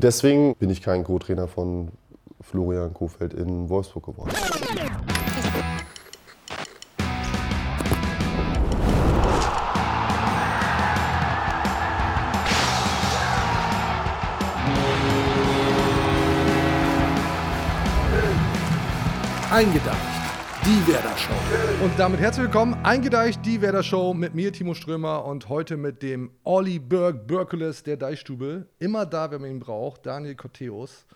Deswegen bin ich kein Co-Trainer von Florian Kofeld in Wolfsburg geworden. Eingedeicht, die Werder Show. Und damit herzlich willkommen, Eingedeicht, die Werder Show mit mir, Timo Strömer und heute mit dem Olli Berg Berkules der Deichstube. Immer da, wenn man ihn braucht, Daniel Coteus.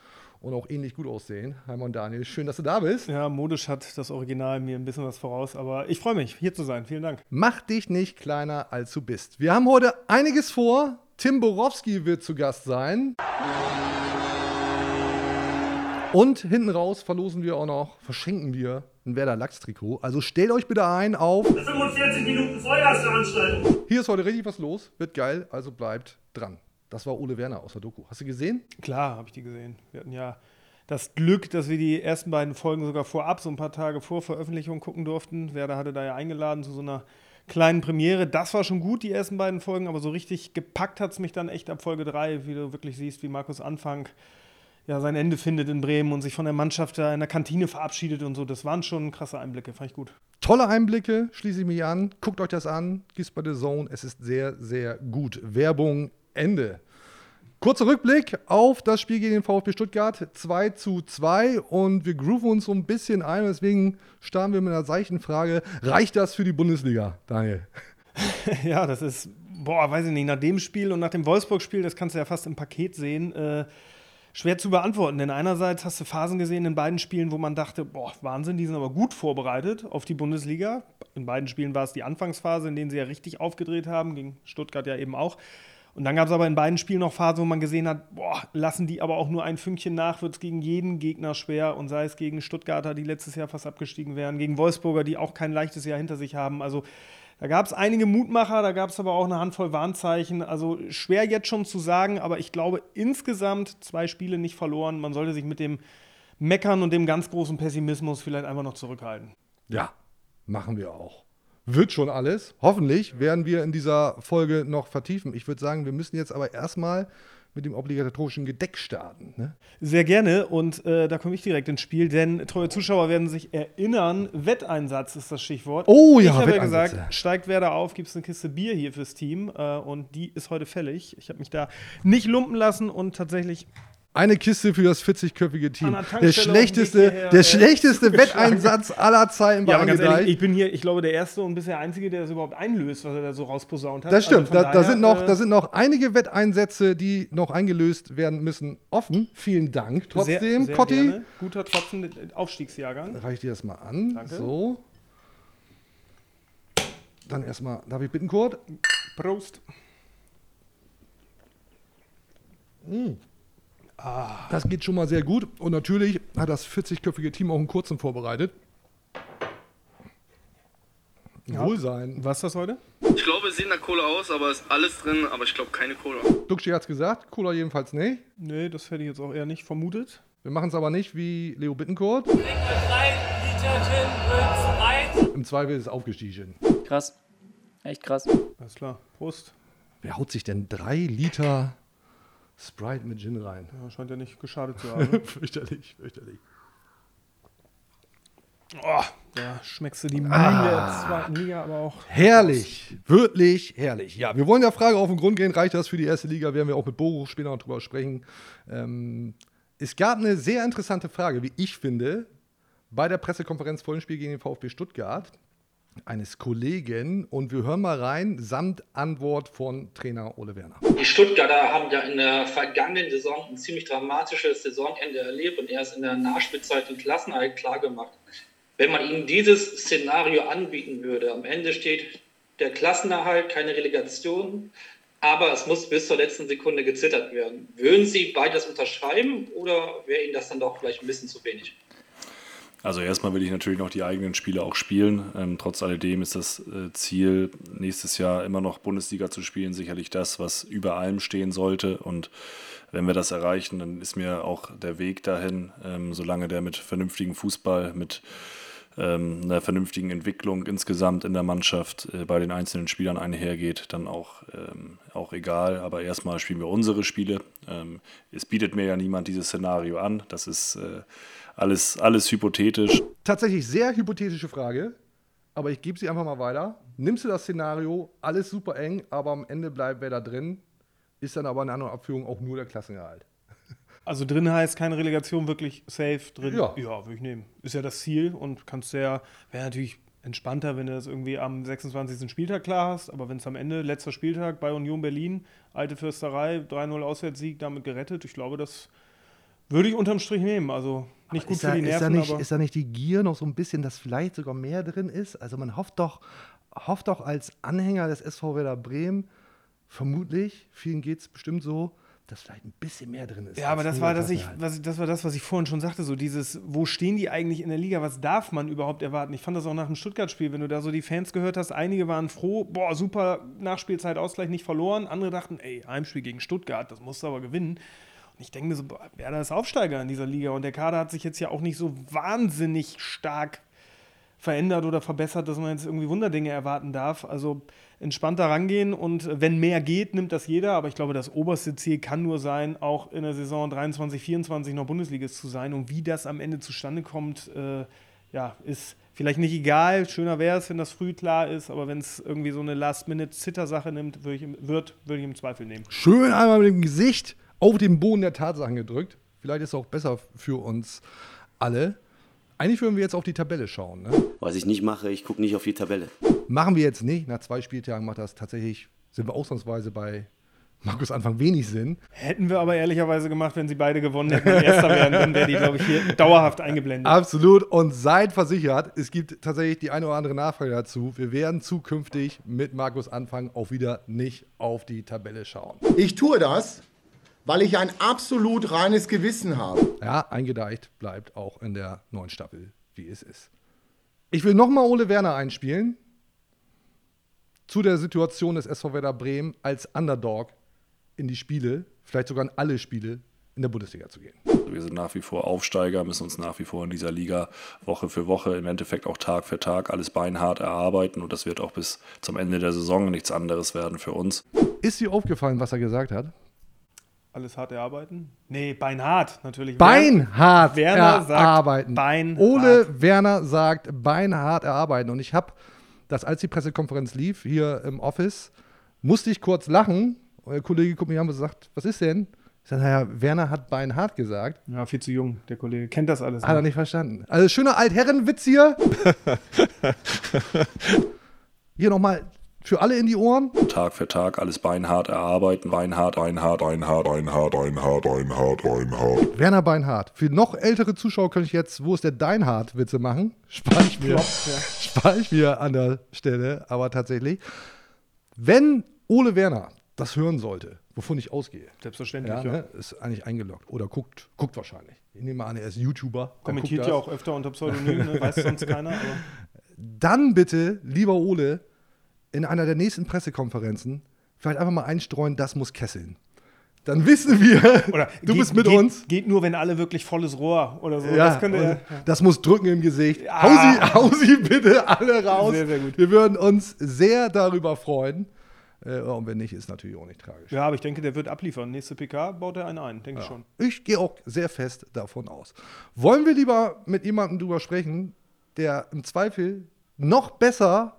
Und auch ähnlich gut aussehen. Hi Mon Daniel, schön, dass du da bist. Ja, modisch hat das Original mir ein bisschen was voraus, aber ich freue mich, hier zu sein. Vielen Dank. Mach dich nicht kleiner, als du bist. Wir haben heute einiges vor. Tim Borowski wird zu Gast sein. Und hinten raus verlosen wir auch noch, verschenken wir ein Werder Lachs-Trikot. Also stellt euch bitte ein auf. 45 Minuten Feuerveranstaltung. Hier ist heute richtig was los, wird geil, also bleibt dran. Das war Ole Werner aus der Doku. Hast du gesehen? Klar, habe ich die gesehen. Wir hatten ja das Glück, dass wir die ersten beiden Folgen sogar vorab, so ein paar Tage vor Veröffentlichung gucken durften. Werder hatte da ja eingeladen zu so einer kleinen Premiere. Das war schon gut, die ersten beiden Folgen, aber so richtig gepackt hat es mich dann echt ab Folge 3, wie du wirklich siehst, wie Markus Anfang ja, sein Ende findet in Bremen und sich von der Mannschaft da in der Kantine verabschiedet und so. Das waren schon krasse Einblicke, fand ich gut. Tolle Einblicke, schließe ich mich an. Guckt euch das an, gibt's bei The Zone. Es ist sehr, sehr gut. Werbung, Ende. Kurzer Rückblick auf das Spiel gegen den VfB Stuttgart 2 zu 2 und wir grooven uns so ein bisschen ein. Deswegen starten wir mit einer seichten Frage: Reicht das für die Bundesliga, Daniel? ja, das ist, boah, weiß ich nicht, nach dem Spiel und nach dem Wolfsburg-Spiel, das kannst du ja fast im Paket sehen. Äh, schwer zu beantworten, denn einerseits hast du Phasen gesehen in beiden Spielen, wo man dachte, boah, Wahnsinn, die sind aber gut vorbereitet auf die Bundesliga. In beiden Spielen war es die Anfangsphase, in denen sie ja richtig aufgedreht haben, gegen Stuttgart ja eben auch. Und dann gab es aber in beiden Spielen noch Phasen, wo man gesehen hat, boah, lassen die aber auch nur ein Fünkchen nach, wird es gegen jeden Gegner schwer. Und sei es gegen Stuttgarter, die letztes Jahr fast abgestiegen wären, gegen Wolfsburger, die auch kein leichtes Jahr hinter sich haben. Also da gab es einige Mutmacher, da gab es aber auch eine Handvoll Warnzeichen. Also schwer jetzt schon zu sagen, aber ich glaube insgesamt zwei Spiele nicht verloren. Man sollte sich mit dem Meckern und dem ganz großen Pessimismus vielleicht einfach noch zurückhalten. Ja, machen wir auch. Wird schon alles. Hoffentlich werden wir in dieser Folge noch vertiefen. Ich würde sagen, wir müssen jetzt aber erstmal mit dem obligatorischen Gedeck starten. Ne? Sehr gerne und äh, da komme ich direkt ins Spiel, denn treue Zuschauer werden sich erinnern, Wetteinsatz ist das Stichwort. Oh ja, Ich habe ja gesagt, steigt wer da auf, gibt es eine Kiste Bier hier fürs Team äh, und die ist heute fällig. Ich habe mich da nicht lumpen lassen und tatsächlich eine Kiste für das 40-köpfige Team. Der schlechteste, hierher, der schlechteste. Wetteinsatz aller Zeiten bei Ja, aber ganz ehrlich, ich bin hier, ich glaube, der Erste und bisher Einzige, der das überhaupt einlöst, was er da so rausposaunt hat. Das stimmt. Also da, da, daher, sind noch, äh, da sind noch einige Wetteinsätze, die noch eingelöst werden müssen, offen. Vielen Dank. Trotzdem, sehr, sehr Cotti, gerne. Guter Tropfen, Aufstiegsjahrgang. reiche ich dir das mal an. Danke. So. Dann erstmal, darf ich bitten, Kurt? Prost. Das geht schon mal sehr gut. Und natürlich hat das 40-köpfige Team auch einen kurzen vorbereitet. Wohlsein. Was ist das heute? Ich glaube, es sieht nach Cola aus, aber es ist alles drin, aber ich glaube keine Cola. Duxchi hat es gesagt, Cola jedenfalls nicht. Nee, das hätte ich jetzt auch eher nicht vermutet. Wir machen es aber nicht wie Leo Bittencourt. Drei Liter Gin wird's Im Zweifel ist es aufgestiegen. Krass. Echt krass. Alles klar. Prost. Wer haut sich denn drei Liter Sprite mit Gin rein? Ja, scheint ja nicht geschadet zu haben. fürchterlich, fürchterlich. oh, da schmeckst du die Mühle Ah. der zweiten Liga aber auch. Herrlich, wirklich herrlich. Ja, wir wollen der Frage auf den Grund gehen, reicht das für die erste Liga? Werden wir auch mit Boruch später noch drüber sprechen. Ähm, es gab eine sehr interessante Frage, wie ich finde, bei der Pressekonferenz vor dem Spiel gegen den VfB Stuttgart eines Kollegen und wir hören mal rein, samt Antwort von Trainer Ole Werner. Die Stuttgarter haben ja in der vergangenen Saison ein ziemlich dramatisches Saisonende erlebt und erst in der Nachspielzeit den Klassenerhalt klargemacht. Wenn man ihnen dieses Szenario anbieten würde, am Ende steht der Klassenerhalt, keine Relegation, aber es muss bis zur letzten Sekunde gezittert werden. Würden Sie beides unterschreiben oder wäre Ihnen das dann doch vielleicht ein bisschen zu wenig? Also erstmal will ich natürlich noch die eigenen Spiele auch spielen. Ähm, trotz alledem ist das äh, Ziel, nächstes Jahr immer noch Bundesliga zu spielen, sicherlich das, was über allem stehen sollte. Und wenn wir das erreichen, dann ist mir auch der Weg dahin, ähm, solange der mit vernünftigem Fußball, mit ähm, einer vernünftigen Entwicklung insgesamt in der Mannschaft äh, bei den einzelnen Spielern einhergeht, dann auch, ähm, auch egal. Aber erstmal spielen wir unsere Spiele. Ähm, es bietet mir ja niemand dieses Szenario an. Das ist äh, alles, alles hypothetisch. Tatsächlich sehr hypothetische Frage, aber ich gebe sie einfach mal weiter. Nimmst du das Szenario, alles super eng, aber am Ende bleibt wer da drin, ist dann aber in einer Abführung auch nur der Klassenerhalt. Also drin heißt keine Relegation, wirklich safe drin. Ja. ja würde ich nehmen. Ist ja das Ziel und kannst ja, wäre natürlich entspannter, wenn du das irgendwie am 26. Spieltag klar hast, aber wenn es am Ende, letzter Spieltag bei Union Berlin, alte Fürsterei, 3-0 Auswärtssieg, damit gerettet, ich glaube, das würde ich unterm Strich nehmen. Also nicht gut ist für da, die ist, da Nerven, nicht, ist da nicht die Gier noch so ein bisschen, dass vielleicht sogar mehr drin ist? Also man hofft doch, hofft doch als Anhänger des SV Werder Bremen, vermutlich, vielen geht es bestimmt so, dass vielleicht ein bisschen mehr drin ist. Ja, aber das war, das, ich, was, ich- das war das, was ich vorhin schon sagte, so dieses, wo stehen die eigentlich in der Liga, was darf man überhaupt erwarten? Ich fand das auch nach dem Stuttgart-Spiel, wenn du da so die Fans gehört hast, einige waren froh, boah, super, Nachspielzeit, Ausgleich nicht verloren, andere dachten, ey, Heimspiel gegen Stuttgart, das musst du aber gewinnen. Ich denke mir so, Werder ist Aufsteiger in dieser Liga und der Kader hat sich jetzt ja auch nicht so wahnsinnig stark verändert oder verbessert, dass man jetzt irgendwie Wunderdinge erwarten darf. Also entspannter rangehen und wenn mehr geht, nimmt das jeder. Aber ich glaube, das oberste Ziel kann nur sein, auch in der Saison 23, 24 noch Bundesligist zu sein. Und wie das am Ende zustande kommt, äh, ja, ist vielleicht nicht egal. Schöner wäre es, wenn das früh klar ist. Aber wenn es irgendwie so eine Last-Minute-Zitter-Sache nimmt, würde ich, wird, würde ich im Zweifel nehmen. Schön einmal mit dem Gesicht auf den Boden der Tatsachen gedrückt. Vielleicht ist es auch besser für uns alle. Eigentlich würden wir jetzt auf die Tabelle schauen. Ne? Was ich nicht mache, ich gucke nicht auf die Tabelle. Machen wir jetzt nicht. Nach zwei Spieltagen macht das tatsächlich, sind wir ausnahmsweise bei Markus Anfang wenig Sinn. Hätten wir aber ehrlicherweise gemacht, wenn sie beide gewonnen hätten und Erster wären, dann wäre die, glaube ich, hier dauerhaft eingeblendet. Absolut. Und seid versichert, es gibt tatsächlich die eine oder andere Nachfrage dazu. Wir werden zukünftig mit Markus Anfang auch wieder nicht auf die Tabelle schauen. Ich tue das, weil ich ein absolut reines Gewissen habe. Ja, eingedeicht bleibt auch in der neuen Staffel, wie es ist. Ich will nochmal Ole Werner einspielen zu der Situation des SV Werder Bremen als Underdog in die Spiele, vielleicht sogar in alle Spiele in der Bundesliga zu gehen. Wir sind nach wie vor Aufsteiger, müssen uns nach wie vor in dieser Liga Woche für Woche, im Endeffekt auch Tag für Tag alles beinhart erarbeiten und das wird auch bis zum Ende der Saison nichts anderes werden für uns. Ist dir aufgefallen, was er gesagt hat? Alles hart erarbeiten? Nee, beinhart natürlich. Beinhart Werner sagt erarbeiten. beinhart. Ole Werner sagt beinhart erarbeiten. Und ich habe das, als die Pressekonferenz lief, hier im Office, musste ich kurz lachen. Und der Kollege guckt mich an und sagt, was ist denn? Ich sage, naja, Werner hat beinhart gesagt. Ja, viel zu jung, der Kollege. Kennt das alles. Hat er nicht verstanden. Also schöner Altherrenwitz hier. hier nochmal für alle in die Ohren. Tag für Tag alles beinhart erarbeiten, beinhart, beinhart, beinhart, beinhart, beinhart, beinhart, beinhart. Werner Beinhardt. Für noch ältere Zuschauer könnte ich jetzt, wo ist der Deinhardt, Witze machen. Spare ich mir. Spare ich mir an der Stelle. Aber tatsächlich, wenn Ole Werner das hören sollte, wovon ich ausgehe, Selbstverständlich, ja, ja. ne, ist eigentlich eingeloggt oder guckt, guckt wahrscheinlich. Ich nehme an, er ist YouTuber. Kommentiert ja auch öfter unter Pseudonym, ne? weiß sonst keiner. Aber Dann bitte, lieber Ole, in einer der nächsten Pressekonferenzen vielleicht einfach mal einstreuen, das muss kesseln. Dann wissen wir, oder du geht, bist mit geht, uns. Geht nur, wenn alle wirklich volles Rohr oder so. Ja, das könnte er. das muss drücken im Gesicht. Ja. Hau, sie, hau sie bitte alle raus. Sehr, sehr gut. Wir würden uns sehr darüber freuen. Äh, und wenn nicht, ist natürlich auch nicht tragisch. Ja, aber ich denke, der wird abliefern. Nächste PK baut er einen ein, denke ich schon. Ich gehe auch sehr fest davon aus. Wollen wir lieber mit jemandem drüber sprechen, der im Zweifel noch besser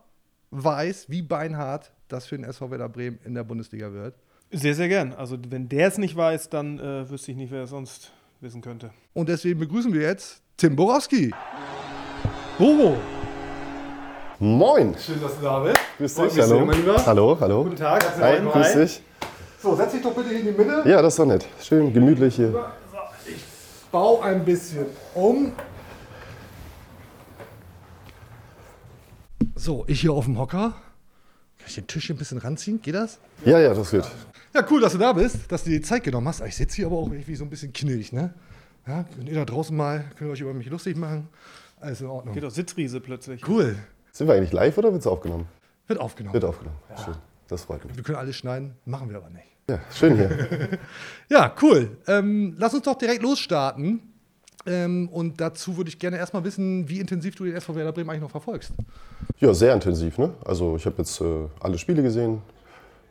weiß, wie beinhart das für den SV Werder Bremen in der Bundesliga wird? Sehr, sehr gern. Also, wenn der es nicht weiß, dann äh, wüsste ich nicht, wer es sonst wissen könnte. Und deswegen begrüßen wir jetzt Tim Borowski. Boro. Moin. Schön, dass du da bist. Grüß dich, hallo. sehr, mein Lieber. Hallo, hallo. Guten Tag. herzlich Hi, grüß dich. So, setz dich doch bitte in die Mitte. Ja, das ist doch nett. Schön gemütlich hier. Bau ein bisschen um. So, ich hier auf dem Hocker. Kann ich den Tisch hier ein bisschen ranziehen? Geht das? Ja, ja, das wird. Ja, cool, dass du da bist, dass du dir die Zeit genommen hast. Ich sitze hier aber auch irgendwie so ein bisschen knillig, ne? Ja, wenn ihr da draußen mal, könnt ihr euch über mich lustig machen. Alles in Ordnung. Geht doch Sitzriese plötzlich. Cool. Sind wir eigentlich live oder wird es aufgenommen? Wird aufgenommen. Wird aufgenommen. Schön. Das freut mich. Wir können alles schneiden, machen wir aber nicht. Ja, schön hier. Ja, cool. Ähm, lass uns doch direkt losstarten. Ähm, und dazu würde ich gerne erstmal wissen, wie intensiv du den SV Werder Bremen eigentlich noch verfolgst. Ja, sehr intensiv. Ne? Also ich habe jetzt äh, alle Spiele gesehen,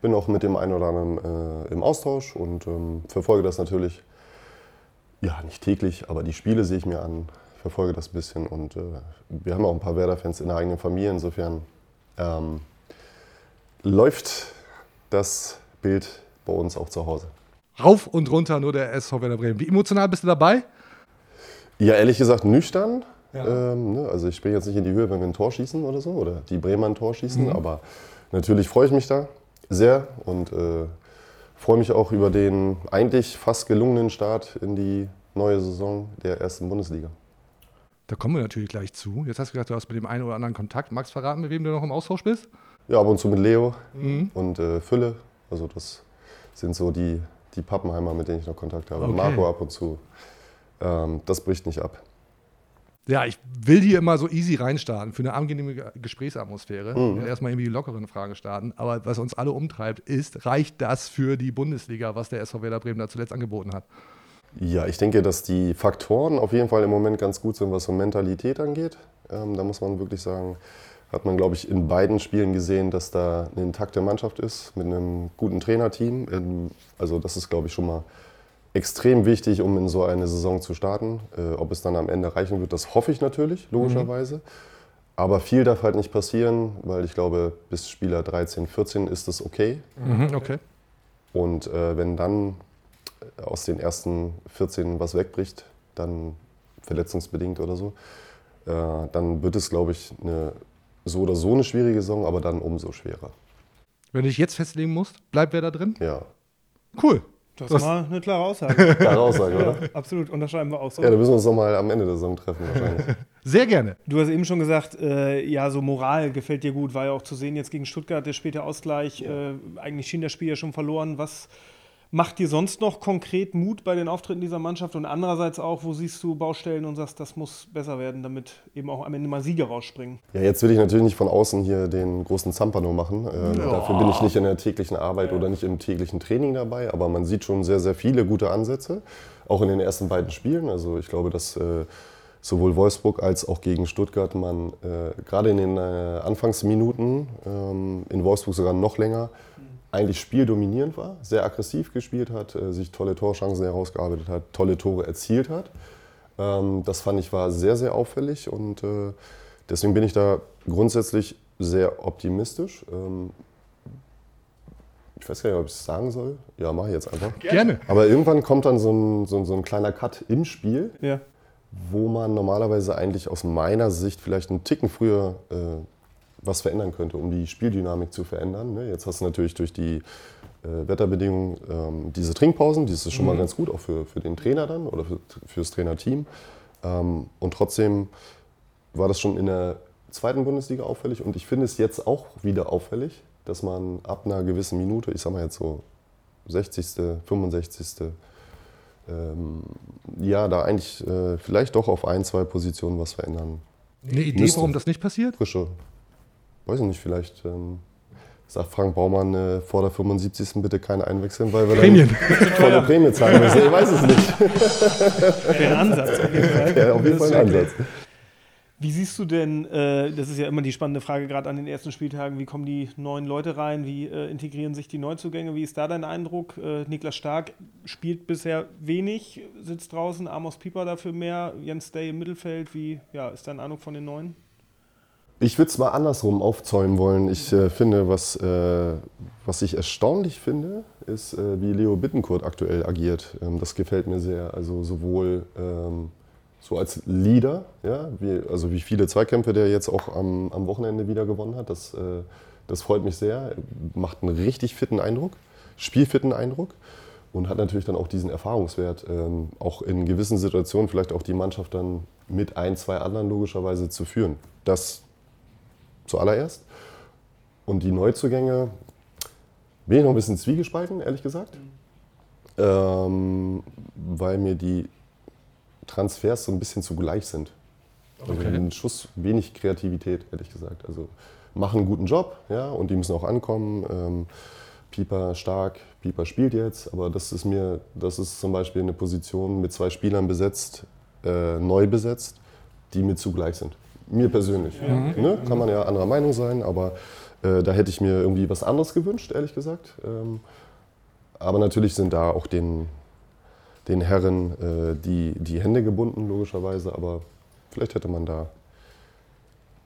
bin auch mit dem einen oder anderen äh, im Austausch und ähm, verfolge das natürlich, ja nicht täglich, aber die Spiele sehe ich mir an, verfolge das ein bisschen und äh, wir haben auch ein paar Werder-Fans in der eigenen Familie, insofern ähm, läuft das Bild bei uns auch zu Hause. Rauf und runter nur der SV Werder Bremen. Wie emotional bist du dabei? Ja, ehrlich gesagt nüchtern. Ähm, ne? Also ich springe jetzt nicht in die Höhe, wenn wir ein Tor schießen oder so, oder die Bremer ein Tor schießen, Mhm. aber natürlich freue ich mich da sehr und äh, freue mich auch über den eigentlich fast gelungenen Start in die neue Saison der ersten Bundesliga. Da kommen wir natürlich gleich zu. Jetzt hast du gesagt, du hast mit dem einen oder anderen Kontakt. Magst du verraten, mit wem du noch im Austausch bist? Ja, ab und zu mit Leo Mhm. und äh, Fülle. Also das sind so die, die Pappenheimer, mit denen ich noch Kontakt habe. Okay. Marco ab und zu. Ähm, das bricht nicht ab. Ja, ich will hier immer so easy reinstarten für eine angenehme Ge- Gesprächsatmosphäre Mhm. und erstmal irgendwie die lockeren Fragen starten. Aber was uns alle umtreibt, ist, reicht das für die Bundesliga, was der SV Werder Bremen da zuletzt angeboten hat? Ja, ich denke, dass die Faktoren auf jeden Fall im Moment ganz gut sind, was so Mentalität angeht. Ähm, da muss man wirklich sagen, hat man, glaube ich, in beiden Spielen gesehen, dass da eine intakte Mannschaft ist mit einem guten Trainerteam. Ähm, Also das ist, glaube ich, schon mal extrem wichtig, um in so eine Saison zu starten. Äh, ob es dann am Ende reichen wird, das hoffe ich natürlich, logischerweise. Aber viel darf halt nicht passieren, weil ich glaube, bis Spieler 13, 14 ist das okay. Mhm, okay. Und äh, wenn dann aus den ersten 14 was wegbricht, dann verletzungsbedingt oder so, äh, dann wird es, glaube ich, eine, so oder so eine schwierige Saison, aber dann umso schwerer. Wenn du dich jetzt festlegen musst, bleibt wer da drin? Ja. Cool. Das Was- war eine klare Aussage. Klare Aussage, oder? Ja, absolut, unterschreiben wir auch so. Ja, da müssen wir uns noch mal am Ende der Saison treffen wahrscheinlich. Sehr gerne. Du hast eben schon gesagt, äh, ja, so Moral gefällt dir gut, war ja auch zu sehen jetzt gegen Stuttgart, der späte Ausgleich. Äh, eigentlich schien das Spiel ja schon verloren. Was macht dir sonst noch konkret Mut bei den Auftritten dieser Mannschaft? Und andererseits auch, wo siehst du Baustellen und sagst, das muss besser werden, damit eben auch am Ende mal Sieger rausspringen? Ja, jetzt will ich natürlich nicht von außen hier den großen Zampano machen. Ähm, Ja. Dafür bin ich nicht in der täglichen Arbeit oder nicht im täglichen Training dabei. Aber man sieht schon sehr, sehr viele gute Ansätze, auch in den ersten beiden Spielen. Also ich glaube, dass äh, sowohl Wolfsburg als auch gegen Stuttgart man äh, gerade in den äh, Anfangsminuten, ähm, in Wolfsburg sogar noch länger, eigentlich spieldominierend war, sehr aggressiv gespielt hat, äh, sich tolle Torchancen herausgearbeitet hat, tolle Tore erzielt hat. Ähm, das fand ich war sehr, sehr auffällig und äh, deswegen bin ich da grundsätzlich sehr optimistisch. Ähm, ich weiß gar nicht, ob ich es sagen soll. Ja, mache ich jetzt einfach. Gerne. Aber irgendwann kommt dann so ein, so, ein- so ein kleiner Cut im Spiel, Ja. wo man normalerweise eigentlich aus meiner Sicht vielleicht einen Ticken früher äh, was verändern könnte, um die Spieldynamik zu verändern. Ne? Jetzt hast du natürlich durch die äh, Wetterbedingungen ähm, diese Trinkpausen, das ist schon mal Mhm. ganz gut, auch für, für den Trainer dann oder für, fürs Trainerteam. Ähm, und trotzdem war das schon in der zweiten Bundesliga auffällig und ich finde es jetzt auch wieder auffällig, dass man ab einer gewissen Minute, ich sag mal jetzt so 60., 65., ähm, ja, da eigentlich äh, vielleicht doch auf ein, zwei Positionen was verändern. Eine Idee, müsste. warum das nicht passiert? Frische, weiß ich nicht, vielleicht ähm, sagt Frank Baumann äh, vor der 75. bitte keine einwechseln, weil wir Prämien. dann volle Prämie zahlen müssen. Ich weiß es nicht. Ein Ansatz auf jeden Fall. Ja, auf jeden Fall ein Ansatz. Wie siehst du denn, äh, das ist ja immer die spannende Frage, gerade an den ersten Spieltagen, wie kommen die neuen Leute rein, wie äh, integrieren sich die Neuzugänge, wie ist da dein Eindruck? Äh, Niklas Stark spielt bisher wenig, sitzt draußen, Amos Pieper dafür mehr, Jens Day im Mittelfeld, wie ja, ist dein Eindruck von den Neuen? Ich würde es mal andersrum aufzäumen wollen. Ich äh, finde, was, äh, was ich erstaunlich finde, ist, äh, wie Leo Bittencourt aktuell agiert. Ähm, das gefällt mir sehr. Also sowohl ähm, so als Leader, ja, wie, also wie viele Zweikämpfe der jetzt auch am, am Wochenende wieder gewonnen hat. Das, äh, das freut mich sehr. Macht einen richtig fitten Eindruck, spielfitten Eindruck. Und hat natürlich dann auch diesen Erfahrungswert, ähm, auch in gewissen Situationen vielleicht auch die Mannschaft dann mit ein, zwei anderen logischerweise zu führen. Das zuallererst. Und die Neuzugänge bin ich noch ein bisschen zwiegespalten, ehrlich gesagt. Ähm, weil mir die Transfers so ein bisschen zu gleich sind. Also Okay. ein Schuss wenig Kreativität, ehrlich gesagt. Also machen einen guten Job, ja, und die müssen auch ankommen. Ähm, Pieper stark, Pieper spielt jetzt, aber das ist mir, das ist zum Beispiel eine Position mit zwei Spielern besetzt, äh, neu besetzt, die mir zugleich sind. Mir persönlich. Ne? Kann man ja anderer Meinung sein, aber äh, da hätte ich mir irgendwie was anderes gewünscht, ehrlich gesagt. Ähm, aber natürlich sind da auch den, den Herren äh, die, die Hände gebunden, logischerweise. Aber vielleicht hätte man da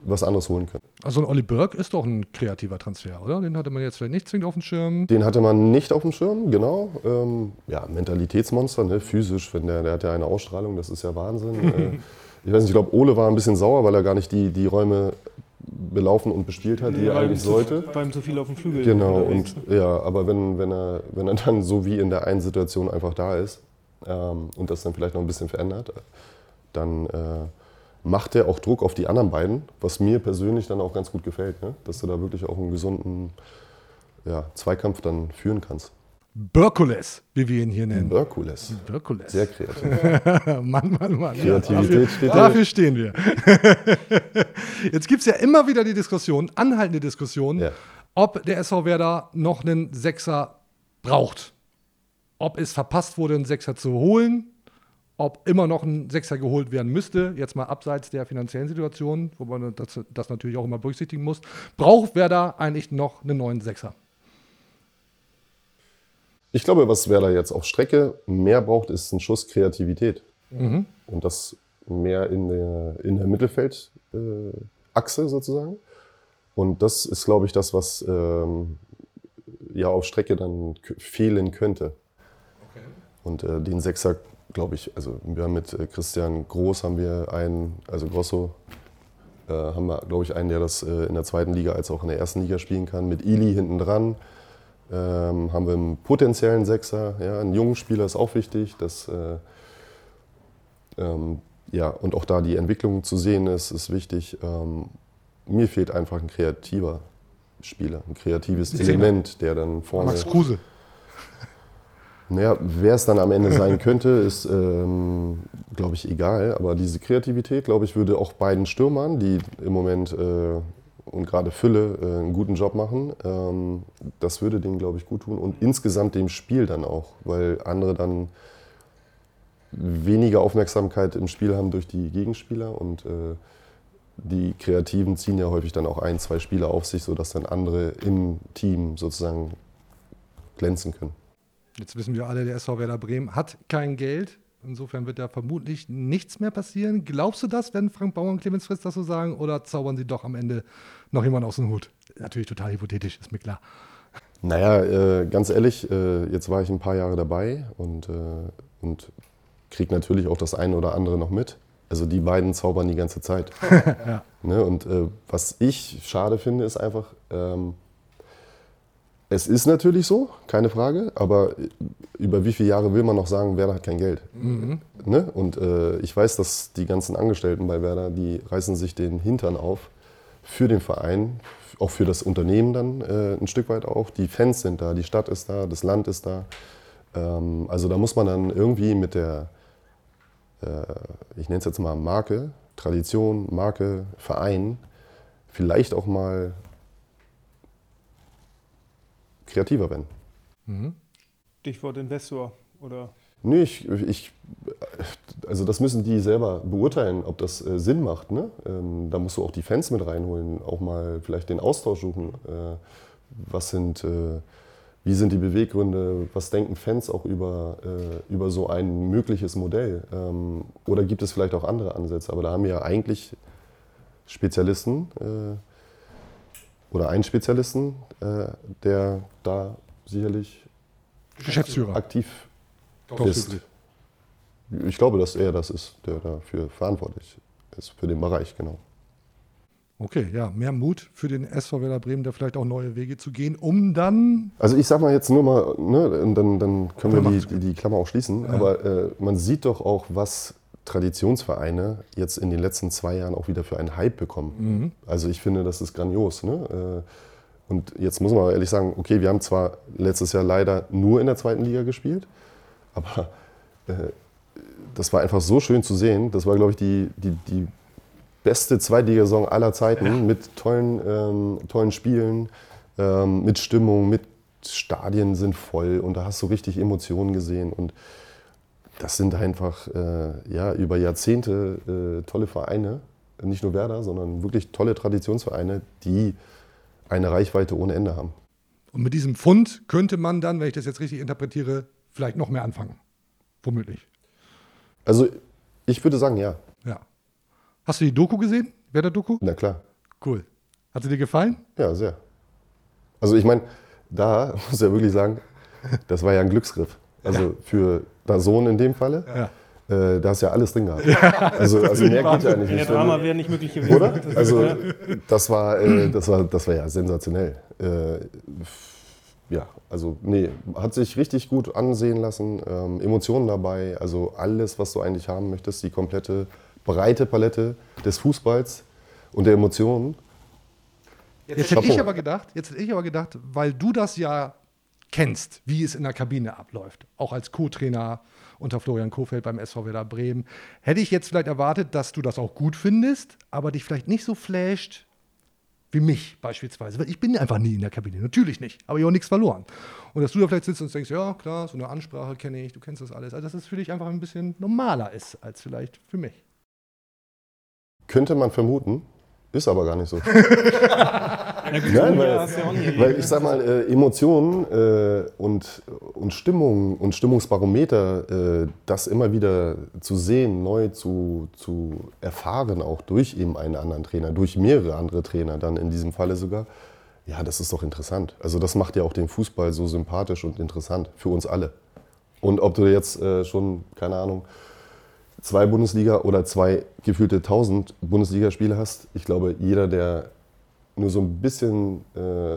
was anderes holen können. Also ein Olli Burke ist doch ein kreativer Transfer, oder? Den hatte man jetzt vielleicht nicht zwingend auf dem Schirm. Den hatte man nicht auf dem Schirm, genau. Ähm, ja, Mentalitätsmonster, ne? physisch, wenn der, der hat ja eine Ausstrahlung, das ist ja Wahnsinn. äh, ich weiß nicht, ich glaube, Ole war ein bisschen sauer, weil er gar nicht die, die Räume belaufen und bespielt hat, die er eigentlich zu, sollte. Beim zu viel auf dem Flügel. Genau, und ja, aber wenn, wenn, er, wenn er dann so wie in der einen Situation einfach da ist ähm, und das dann vielleicht noch ein bisschen verändert, dann äh, macht er auch Druck auf die anderen beiden, was mir persönlich dann auch ganz gut gefällt, ne? dass du da wirklich auch einen gesunden ja, Zweikampf dann führen kannst. Berkules, wie wir ihn hier nennen. Berkules. Berkules. Sehr kreativ. Mann, Mann, Mann. Kreativität dafür, steht da. Dafür stehen wir. Jetzt gibt es ja immer wieder die Diskussion, anhaltende Diskussion, Ja. ob der SV Werder noch einen Sechser braucht. Ob es verpasst wurde, einen Sechser zu holen, ob immer noch ein Sechser geholt werden müsste, jetzt mal abseits der finanziellen Situation, wo man das, das natürlich auch immer berücksichtigen muss. Braucht Werder eigentlich noch einen neuen Sechser? Ich glaube, was Werder jetzt auf Strecke mehr braucht, ist ein Schuss Kreativität. Mhm. Und das mehr in der, in der Mittelfeldachse äh, sozusagen. Und das ist, glaube ich, das, was ähm, ja auf Strecke dann fehlen könnte. Und äh, den Sechser, glaube ich, also wir haben mit äh, Christian Groß haben wir einen, also Grosso, äh, haben wir, glaube ich, einen, der das äh, in der zweiten Liga als auch in der ersten Liga spielen kann. Mit Ili hinten dran ähm, haben wir einen potenziellen Sechser. Ja, einen jungen Spieler ist auch wichtig. Dass, äh, ähm, ja, und auch da die Entwicklung zu sehen ist, ist wichtig. Ähm, mir fehlt einfach ein kreativer Spieler, ein kreatives Zehner. Element, der dann vorne. Max Kruse. Naja, wer es dann am Ende sein könnte, ist, ähm, glaube ich, egal. Aber diese Kreativität, glaube ich, würde auch beiden Stürmern, die im Moment äh, und gerade Fülle äh, einen guten Job machen, ähm, das würde denen, glaube ich, gut tun. Und insgesamt dem Spiel dann auch, weil andere dann weniger Aufmerksamkeit im Spiel haben durch die Gegenspieler und äh, die Kreativen ziehen ja häufig dann auch ein, zwei Spieler auf sich, sodass dann andere im Team sozusagen glänzen können. Jetzt wissen wir alle, der SV Werder Bremen hat kein Geld. Insofern wird da vermutlich nichts mehr passieren. Glaubst du das, wenn Frank Bauer und Clemens Fritz das so sagen? Oder zaubern sie doch am Ende noch jemanden aus dem Hut? Natürlich total hypothetisch, ist mir klar. Naja, äh, ganz ehrlich, äh, jetzt war ich ein paar Jahre dabei und, äh, und kriege natürlich auch das eine oder andere noch mit. Also die beiden zaubern die ganze Zeit. Ja. ne? Und äh, was ich schade finde, ist einfach, ähm, es ist natürlich so, keine Frage, aber über wie viele Jahre will man noch sagen, Werder hat kein Geld? Mhm. Ne? Und äh, ich weiß, dass die ganzen Angestellten bei Werder, die reißen sich den Hintern auf für den Verein, auch für das Unternehmen dann äh, ein Stück weit auch. Die Fans sind da, die Stadt ist da, das Land ist da. Ähm, also da muss man dann irgendwie mit der, äh, ich nenne es jetzt mal Marke, Tradition, Marke, Verein, vielleicht auch mal kreativer werden. Mhm. Stichwort Investor oder Nee, ich, ich, also das müssen die selber beurteilen, ob das äh, Sinn macht. Ne? Ähm, da musst du auch die Fans mit reinholen, auch mal vielleicht den Austausch suchen. Äh, was sind, äh, wie sind die Beweggründe, was denken Fans auch über, äh, über so ein mögliches Modell? Ähm, oder gibt es vielleicht auch andere Ansätze? Aber da haben wir ja eigentlich Spezialisten äh, oder einen Spezialisten, äh, der da sicherlich Geschäftsführer. aktiv Doch, ist. wirklich. Ich glaube, dass er das ist, der dafür verantwortlich ist, für den Bereich, genau. Okay, ja, mehr Mut für den SV Werder Bremen, da vielleicht auch neue Wege zu gehen, um dann. Also ich sag mal jetzt nur mal, ne, dann, dann können wir die, die Klammer auch schließen, Ja. aber äh, man sieht doch auch, was Traditionsvereine jetzt in den letzten zwei Jahren auch wieder für einen Hype bekommen. Mhm. Also ich finde, das ist grandios. Ne? Äh, Und jetzt muss man ehrlich sagen, okay, wir haben zwar letztes Jahr leider nur in der zweiten Liga gespielt, aber äh, das war einfach so schön zu sehen. Das war, glaube ich, die, die, die beste Zweitligasaison aller Zeiten mit tollen, ähm, tollen Spielen, ähm, mit Stimmung, mit Stadien sind voll und da hast du richtig Emotionen gesehen. Und Das sind einfach äh, ja, über Jahrzehnte äh, tolle Vereine, nicht nur Werder, sondern wirklich tolle Traditionsvereine, die eine Reichweite ohne Ende haben. Und mit diesem Fund könnte man dann, wenn ich das jetzt richtig interpretiere, vielleicht noch mehr anfangen. Womöglich. Also ich würde sagen, ja. Ja. Hast du die Doku gesehen? Werder-Doku? Na klar. Cool. Hat sie dir gefallen? Ja, sehr. Also ich meine, da muss ich ja wirklich sagen, das war ja ein Glücksgriff. Also Ja. für der Sohn in dem Falle. Ja. Äh, da hast du ja alles drin gehabt. also, also mehr geht ja eigentlich Der nicht. Drama wäre nicht möglich gewesen. Oder? Das ist- Also ja. das war, äh, das war, das war ja sensationell. Äh, ja, also nee, hat sich richtig gut ansehen lassen. Ähm, Emotionen dabei, also alles, was du eigentlich haben möchtest, die komplette breite Palette des Fußballs und der Emotionen. Jetzt hätte ich aber gedacht, jetzt hätte ich aber gedacht, weil du das ja kennst, wie es in der Kabine abläuft, auch als Co-Trainer unter Florian Kofeld beim SV Werder Bremen, hätte ich jetzt vielleicht erwartet, dass du das auch gut findest, aber dich vielleicht nicht so flasht wie mich beispielsweise. Weil ich bin einfach nie in der Kabine, natürlich nicht, aber ich habe auch nichts verloren. Und dass du da vielleicht sitzt und denkst, ja klar, so eine Ansprache kenne ich, du kennst das alles, also dass es für dich einfach ein bisschen normaler ist als vielleicht für mich. Könnte man vermuten, ist aber gar nicht so. Nein, weil, weil ich sag mal, äh, Emotionen äh, und, und Stimmung und Stimmungsbarometer, äh, das immer wieder zu sehen, neu zu, zu erfahren, auch durch eben einen anderen Trainer, durch mehrere andere Trainer dann in diesem Falle sogar, ja, das ist doch interessant. Also das macht ja auch den Fußball so sympathisch und interessant für uns alle. Und ob du jetzt äh, schon, keine Ahnung, zwei Bundesliga oder zwei gefühlte 1000 Bundesligaspiele hast, ich glaube, jeder, der nur so ein bisschen äh,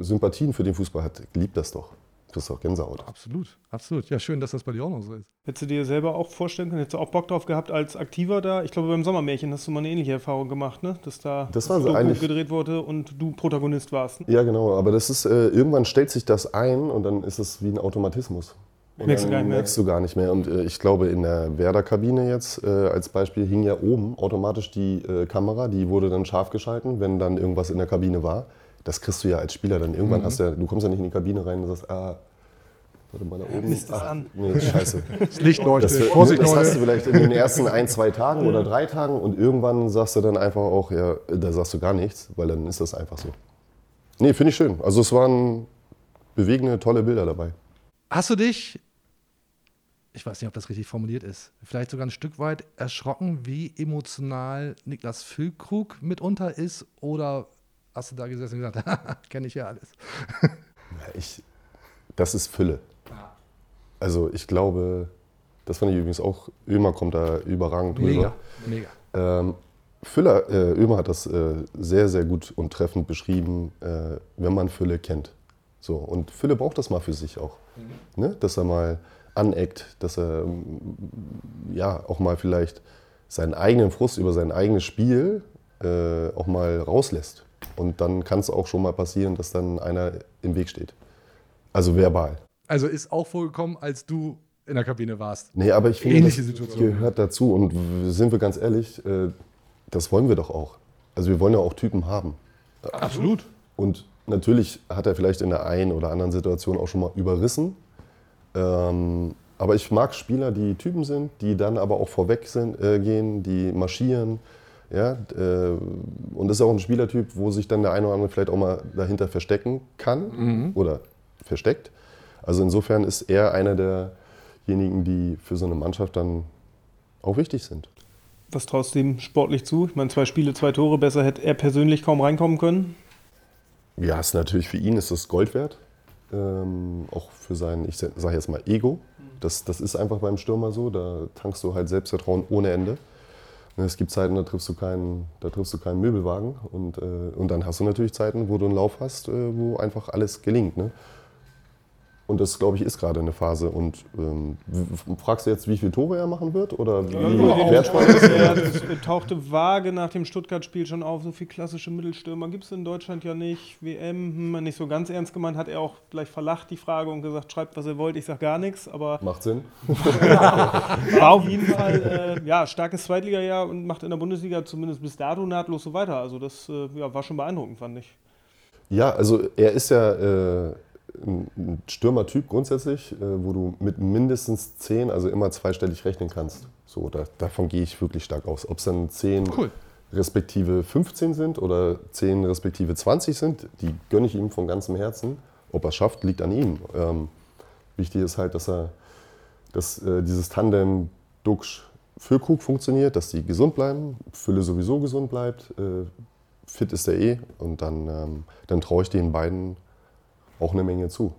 Sympathien für den Fußball hat, liebt das doch. Das ist doch Gänsehaut. Absolut, absolut. Ja, schön, dass das bei dir auch noch so ist. Hättest du dir selber auch vorstellen können, hättest du auch Bock drauf gehabt als Aktiver da? Ich glaube, beim Sommermärchen hast du mal eine ähnliche Erfahrung gemacht, ne? Dass da Das war so Doku eigentlich- gedreht wurde und du Protagonist warst. Ne? Ja, genau, aber das ist, äh, irgendwann stellt sich das ein und dann ist es wie ein Automatismus. Merkst du gar nicht mehr. merkst du gar nicht mehr. Und äh, ich glaube, in der Werder-Kabine jetzt äh, als Beispiel hing ja oben automatisch die äh, Kamera, die wurde dann scharf geschalten, wenn dann irgendwas in der Kabine war. Das kriegst du ja als Spieler dann irgendwann. Mhm. Hast ja, du kommst ja nicht in die Kabine rein und sagst, ah, warte mal da oben. Mist, ist Ach, an. Nee, scheiße. Das Licht leuchtet. Das, Vorsicht, das hast du vielleicht in den ersten ein, zwei Tagen oder drei Tagen und irgendwann sagst du dann einfach auch, ja, da sagst du gar nichts, weil dann ist das einfach so. Nee, finde ich schön. Also es waren bewegende, tolle Bilder dabei. Hast du dich, ich weiß nicht, ob das richtig formuliert ist, vielleicht sogar ein Stück weit erschrocken, wie emotional Niklas Füllkrug mitunter ist? Oder hast du da gesessen und gesagt, kenne ich ja alles? Ich, das ist Fülle. Also ich glaube, das fand ich übrigens auch, Ömer kommt da überragend Mega, drüber. mega. Ähm, Füller, äh, Ömer hat das äh, sehr, sehr gut und treffend beschrieben, äh, wenn man Fülle kennt. So, und Fülle braucht das mal für sich auch. Ne? Dass er mal aneckt, dass er ja, auch mal vielleicht seinen eigenen Frust über sein eigenes Spiel äh, auch mal rauslässt. Und dann kann es auch schon mal passieren, dass dann einer im Weg steht. Also verbal. Also ist auch vorgekommen, als du in der Kabine warst. Nee, aber ich finde, Ähnliche das Situation. gehört dazu. Und sind wir ganz ehrlich, äh, das wollen wir doch auch. Also wir wollen ja auch Typen haben. Absolut. Und natürlich hat er vielleicht in der einen oder anderen Situation auch schon mal überrissen. Ähm, aber ich mag Spieler, die Typen sind, die dann aber auch vorweg sind, äh, gehen, die marschieren. Ja, äh, und das ist auch ein Spielertyp, wo sich dann der eine oder andere vielleicht auch mal dahinter verstecken kann oder versteckt. Also insofern ist er einer derjenigen, die für so eine Mannschaft dann auch wichtig sind. Was traust du ihm sportlich zu? Ich meine, zwei Spiele, zwei Tore, besser hätte er persönlich kaum reinkommen können. Ja, ist natürlich für ihn ist das Gold wert. Ähm, auch für sein, ich sage jetzt mal Ego. Das, das ist einfach beim Stürmer so. Da tankst du halt Selbstvertrauen ohne Ende. Es gibt Zeiten, da triffst du keinen, da triffst du keinen Möbelwagen. Und, äh, und dann hast du natürlich Zeiten, wo du einen Lauf hast, äh, wo einfach alles gelingt. Ne? Und das, glaube ich, ist gerade eine Phase. Und ähm, fragst du jetzt, wie viele Tore er machen wird? Oder wie wertvoll ist Ja, er? das tauchte vage nach dem Stuttgart-Spiel schon auf. So viel klassische Mittelstürmer gibt es in Deutschland ja nicht. WM, hm, nicht so ganz ernst gemeint, hat er auch gleich verlacht die Frage und gesagt, schreibt, was ihr wollt, ich sag gar nichts. Aber Macht Sinn. war auf jeden Fall äh, ja, starkes Zweitligajahr und macht in der Bundesliga zumindest bis dato nahtlos so weiter. Also das äh, ja, war schon beeindruckend, fand ich. Ja, also er ist ja, äh, ein Stürmertyp grundsätzlich, äh, wo du mit mindestens 10, also immer zweistellig rechnen kannst. So, da, davon gehe ich wirklich stark aus. Ob es dann 10 Cool. respektive 15 sind oder 10 respektive 20 sind, die gönne ich ihm von ganzem Herzen. Ob er es schafft, liegt an ihm. Ähm, wichtig ist halt, dass er dass äh, dieses Tandem Duxch Füllkrug funktioniert, dass die gesund bleiben, Fülle sowieso gesund bleibt, äh, fit ist er eh und dann, ähm, dann traue ich den beiden auch eine Menge zu.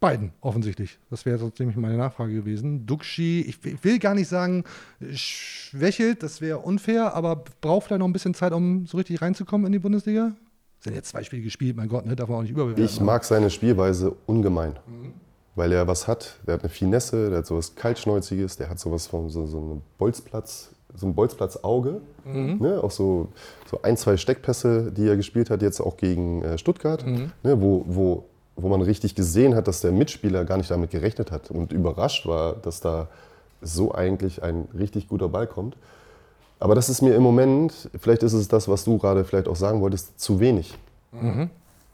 Beiden, offensichtlich. Das wäre sonst nämlich meine Nachfrage gewesen. Duxi, ich, will gar nicht sagen, schwächelt, das wäre unfair, aber braucht vielleicht noch ein bisschen Zeit, um so richtig reinzukommen in die Bundesliga? Sind jetzt zwei Spiele gespielt, mein Gott, ne? darf man auch nicht überbewerten. Ich mag seine Spielweise ungemein, weil er was hat. Der hat eine Finesse, der hat sowas Kaltschnäuziges, der hat sowas von so, so einem Bolzplatz, so ein Bolzplatz-Auge. Ne? Auch so, so ein, zwei Steckpässe, die er gespielt hat, jetzt auch gegen äh, Stuttgart, ne? wo, wo, wo man richtig gesehen hat, dass der Mitspieler gar nicht damit gerechnet hat und überrascht war, dass da so eigentlich ein richtig guter Ball kommt. Aber das ist mir im Moment, vielleicht ist es das, was du gerade vielleicht auch sagen wolltest, zu wenig.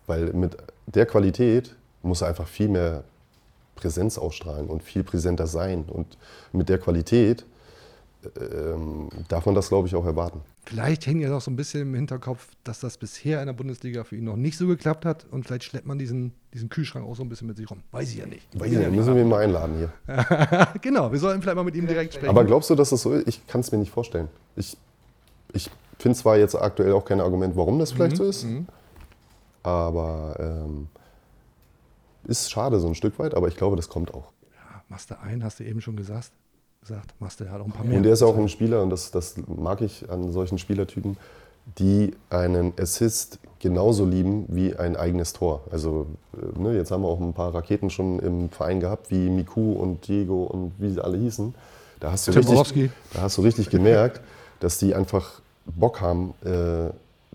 Weil mit der Qualität muss er einfach viel mehr Präsenz ausstrahlen und viel präsenter sein. Und mit der Qualität ähm, darf man das, glaube ich, auch erwarten. Vielleicht hängt ja noch so ein bisschen im Hinterkopf, dass das bisher in der Bundesliga für ihn noch nicht so geklappt hat und vielleicht schleppt man diesen, diesen Kühlschrank auch so ein bisschen mit sich rum. Weiß ich ja nicht. Weiß ich Ja, ja nicht. müssen wir ihn mal einladen hier. genau, wir sollten vielleicht mal mit ihm direkt sprechen. Aber glaubst du, dass das so ist? Ich kann es mir nicht vorstellen. Ich, ich finde zwar jetzt aktuell auch kein Argument, warum das vielleicht so ist, aber ähm, ist schade so ein Stück weit, aber ich glaube, das kommt auch. machst du einen, hast du eben schon gesagt. Gesagt machst du ja auch ein paar mehr. Und er ist auch ein Spieler, und das, das mag ich an solchen Spielertypen, die einen Assist genauso lieben wie ein eigenes Tor. Also äh, ne, jetzt haben wir auch ein paar Raketen schon im Verein gehabt, wie Miku und Diego und wie sie alle hießen. Da hast du, richtig, da hast du richtig gemerkt, dass die einfach Bock haben, äh,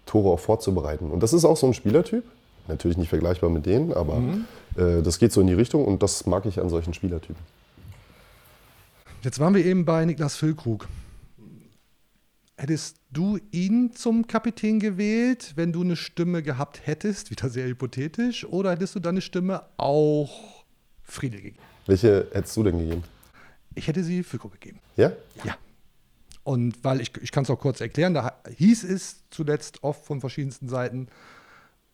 Tore auch vorzubereiten. Und das ist auch so ein Spielertyp. Natürlich nicht vergleichbar mit denen, aber Mhm. äh, das geht so in die Richtung und das mag ich an solchen Spielertypen. Jetzt waren wir eben bei Niklas Füllkrug. Hättest du ihn zum Kapitän gewählt, wenn du eine Stimme gehabt hättest, wieder sehr hypothetisch, oder hättest du deine Stimme auch Friedel gegeben? Welche hättest du denn gegeben? Ich hätte sie Füllkrug gegeben. Ja? Ja. Und weil ich, ich kann es auch kurz erklären, da hieß es zuletzt oft von verschiedensten Seiten,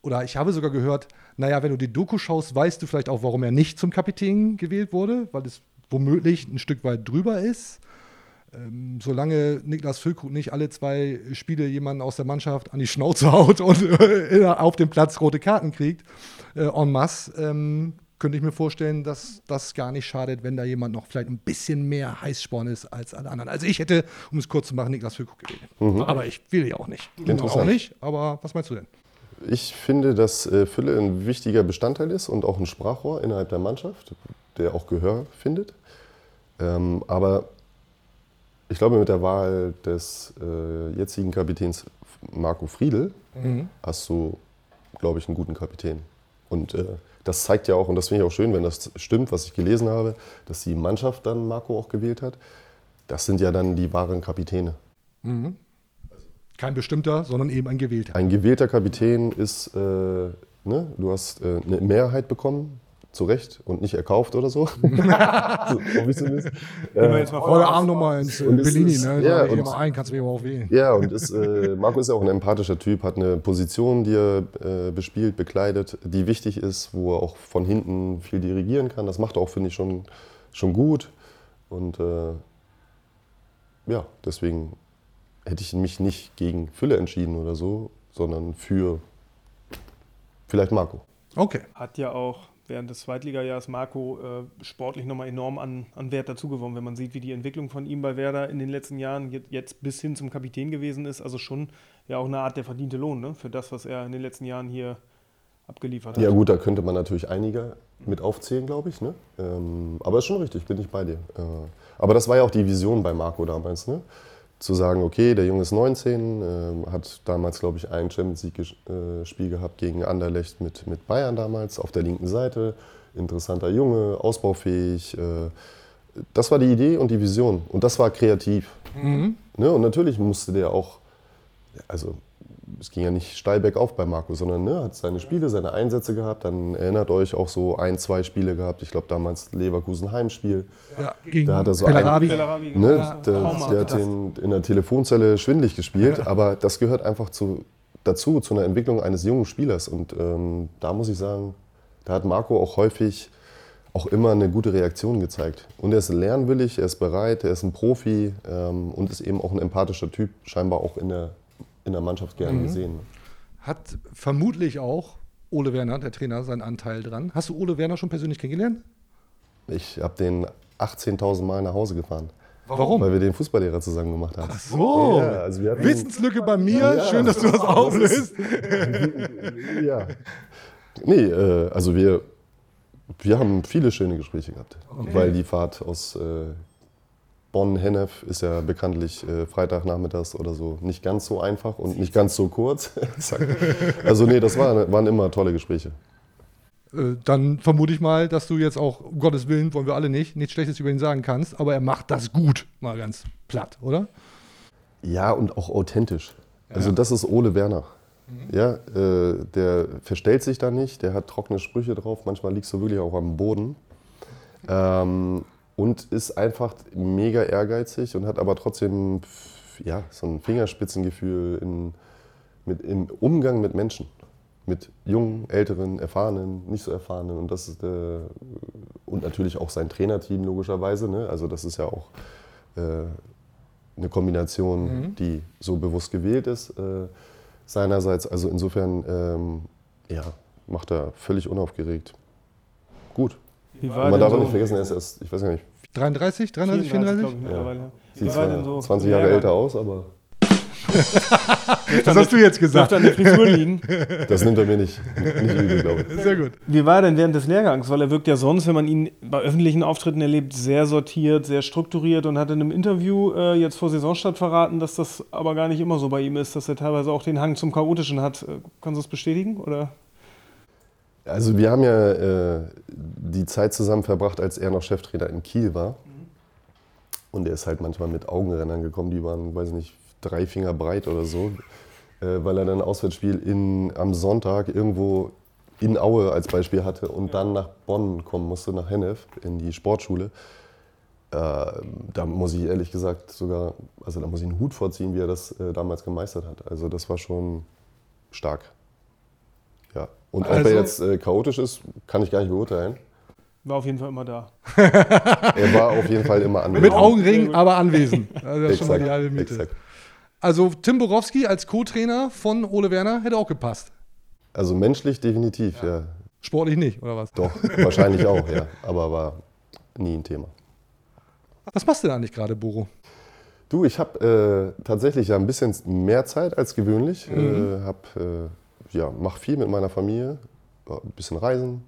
oder ich habe sogar gehört, naja, wenn du die Doku schaust, weißt du vielleicht auch, warum er nicht zum Kapitän gewählt wurde, weil es womöglich ein Stück weit drüber ist. Ähm, solange Niklas Füllkrug nicht alle zwei Spiele jemanden aus der Mannschaft an die Schnauze haut und äh, auf dem Platz rote Karten kriegt, äh, en masse, ähm, könnte ich mir vorstellen, dass das gar nicht schadet, wenn da jemand noch vielleicht ein bisschen mehr Heißsporn ist als alle anderen. Also ich hätte, um es kurz zu machen, Niklas Füllkrug gewählt. Mhm. Aber ich will ja auch nicht. Interessant. Auch nicht, aber was meinst du denn? Ich finde, dass äh, Fülle ein wichtiger Bestandteil ist und auch ein Sprachrohr innerhalb der Mannschaft, der auch Gehör findet. Ähm, aber ich glaube, mit der Wahl des äh, jetzigen Kapitäns Marco Friedl Mhm. hast du, glaube ich, einen guten Kapitän. Und äh, das zeigt ja auch, und das finde ich auch schön, wenn das stimmt, was ich gelesen habe, dass die Mannschaft dann Marco auch gewählt hat. Das sind ja dann die wahren Kapitäne. Mhm. Kein bestimmter, sondern eben ein gewählter. Ein gewählter Kapitän ist, äh, ne, du hast äh, eine Mehrheit bekommen, zu Recht, und nicht erkauft oder so. so zumindest. wir jetzt mal Oder Oh, Arm nochmal ins äh, Und Bellini, ist- ne? ja, und- mal ein, kannst du mir auch wählen. Ja, und ist, äh, Marco ist ja auch ein empathischer Typ, hat eine Position, die er äh, bespielt, bekleidet, die wichtig ist, wo er auch von hinten viel dirigieren kann. Das macht er auch, finde ich, schon, schon gut. Und äh, ja, deswegen hätte ich mich nicht gegen Fülle entschieden oder so, sondern für vielleicht Marco. Okay. Hat ja auch während des Zweitligajahres Marco äh, sportlich nochmal enorm an, an Wert dazugewonnen, wenn man sieht, wie die Entwicklung von ihm bei Werder in den letzten Jahren jetzt, jetzt bis hin zum Kapitän gewesen ist. Also schon ja auch eine Art der verdiente Lohn ne? für das, was er in den letzten Jahren hier abgeliefert hat. Ja gut, da könnte man natürlich einige mit aufzählen, glaube ich. Ne? Ähm, aber ist schon richtig, bin ich bei dir. Äh, aber das war ja auch die Vision bei Marco damals. Ne? Zu sagen, okay, der Junge ist 19, ähm, hat damals, glaube ich, ein Champions League-Spiel gehabt gegen Anderlecht mit, mit Bayern damals auf der linken Seite. Interessanter Junge, ausbaufähig. Äh, das war die Idee und die Vision. Und das war kreativ. Mhm. Ne? Und natürlich musste der auch, also es ging ja nicht steil bergauf bei Marco, sondern ne, hat seine Spiele, seine Einsätze gehabt. Dann erinnert euch auch so ein, zwei Spiele gehabt. Ich glaube damals Leverkusen Heimspiel. Ja, gegen Da hat er so ein, ne, ja, der, der hat den in der Telefonzelle schwindlig gespielt, aber das gehört einfach zu, dazu, zu einer Entwicklung eines jungen Spielers. Und ähm, da muss ich sagen, da hat Marco auch häufig auch immer eine gute Reaktion gezeigt. Und er ist lernwillig, er ist bereit, er ist ein Profi ähm, und ist eben auch ein empathischer Typ, scheinbar auch in der, in der Mannschaft gern Mhm. gesehen. Hat vermutlich auch Ole Werner, der Trainer, seinen Anteil dran. Hast du Ole Werner schon persönlich kennengelernt? Ich habe den 18.000 Mal nach Hause gefahren. Warum? Weil wir den Fußballlehrer zusammen gemacht haben. Ach so. Ja, also Wissenslücke bei mir. Ja, Schön, dass du das auflöst. ja. Nee, äh, also wir, wir haben viele schöne Gespräche gehabt. Weil die Fahrt aus äh, Bonn-Hennef ist ja bekanntlich äh, Freitagnachmittags oder so nicht ganz so einfach und nicht ganz so kurz. also nee, das waren, waren immer tolle Gespräche. Äh, Dann vermute ich mal, dass du jetzt auch, um Gottes Willen, wollen wir alle nicht, nichts Schlechtes über ihn sagen kannst, aber er macht das gut, mal ganz platt, oder? Ja, und auch authentisch. Also das ist Ole Werner. Ja, äh, der verstellt sich da nicht, der hat trockene Sprüche drauf, manchmal liegst du wirklich auch am Boden. Ähm, und ist einfach mega ehrgeizig und hat aber trotzdem ja, so ein Fingerspitzengefühl in, mit, im Umgang mit Menschen. Mit jungen, älteren, erfahrenen, nicht so erfahrenen. Und das ist der, und natürlich auch sein Trainerteam logischerweise. Ne? Also das ist ja auch äh, eine Kombination, Mhm. die so bewusst gewählt ist äh, seinerseits. Also insofern ähm, ja, macht er völlig unaufgeregt. Gut. Wie war man darf auch so- nicht vergessen, er ist erst, ich weiß gar nicht, 33, 33, 34? glaub ich, mittlerweile. sieht Wie war zwar denn so 20 Jahre älter aus, aber Das hast du jetzt gesagt. An der Frisur liegen. das nimmt er mir nicht, nicht übel, glaube ich. Sehr gut. Wie war er denn während des Lehrgangs? Weil er wirkt ja sonst, wenn man ihn bei öffentlichen Auftritten erlebt, sehr sortiert, sehr strukturiert und hat in einem Interview äh, jetzt vor Saisonstart verraten, dass das aber gar nicht immer so bei ihm ist, dass er teilweise auch den Hang zum Chaotischen hat. Äh, Kannst du das bestätigen? Oder? Also wir haben ja äh, die Zeit zusammen verbracht, als er noch Cheftrainer in Kiel war. Und er ist halt manchmal mit Augenrändern gekommen, die waren, weiß ich nicht, drei Finger breit oder so. Äh, weil er dann ein Auswärtsspiel in, am Sonntag irgendwo in Aue als Beispiel hatte und dann nach Bonn kommen musste, nach Hennef, in die Sportschule. Äh, da muss ich ehrlich gesagt sogar, also da muss ich einen Hut vorziehen, wie er das äh, damals gemeistert hat. Also das war schon stark. Ja. Und ob Also- er jetzt äh, chaotisch ist, kann ich gar nicht beurteilen. War auf jeden Fall immer da. Er war auf jeden Fall immer anwesend. Mit Augenring, aber anwesend. Also das ist schon mal die halbe Miete. exakt. Also Tim Borowski als Co-Trainer von Ole Werner hätte auch gepasst. Also menschlich definitiv, ja. Sportlich nicht, oder was? Doch, wahrscheinlich auch, ja. Aber war nie ein Thema. Was machst du denn eigentlich gerade, Boro? Du, ich habe äh, tatsächlich ja ein bisschen mehr Zeit als gewöhnlich. Mhm. Äh, hab, äh, ja, mache viel mit meiner Familie, äh, ein bisschen reisen.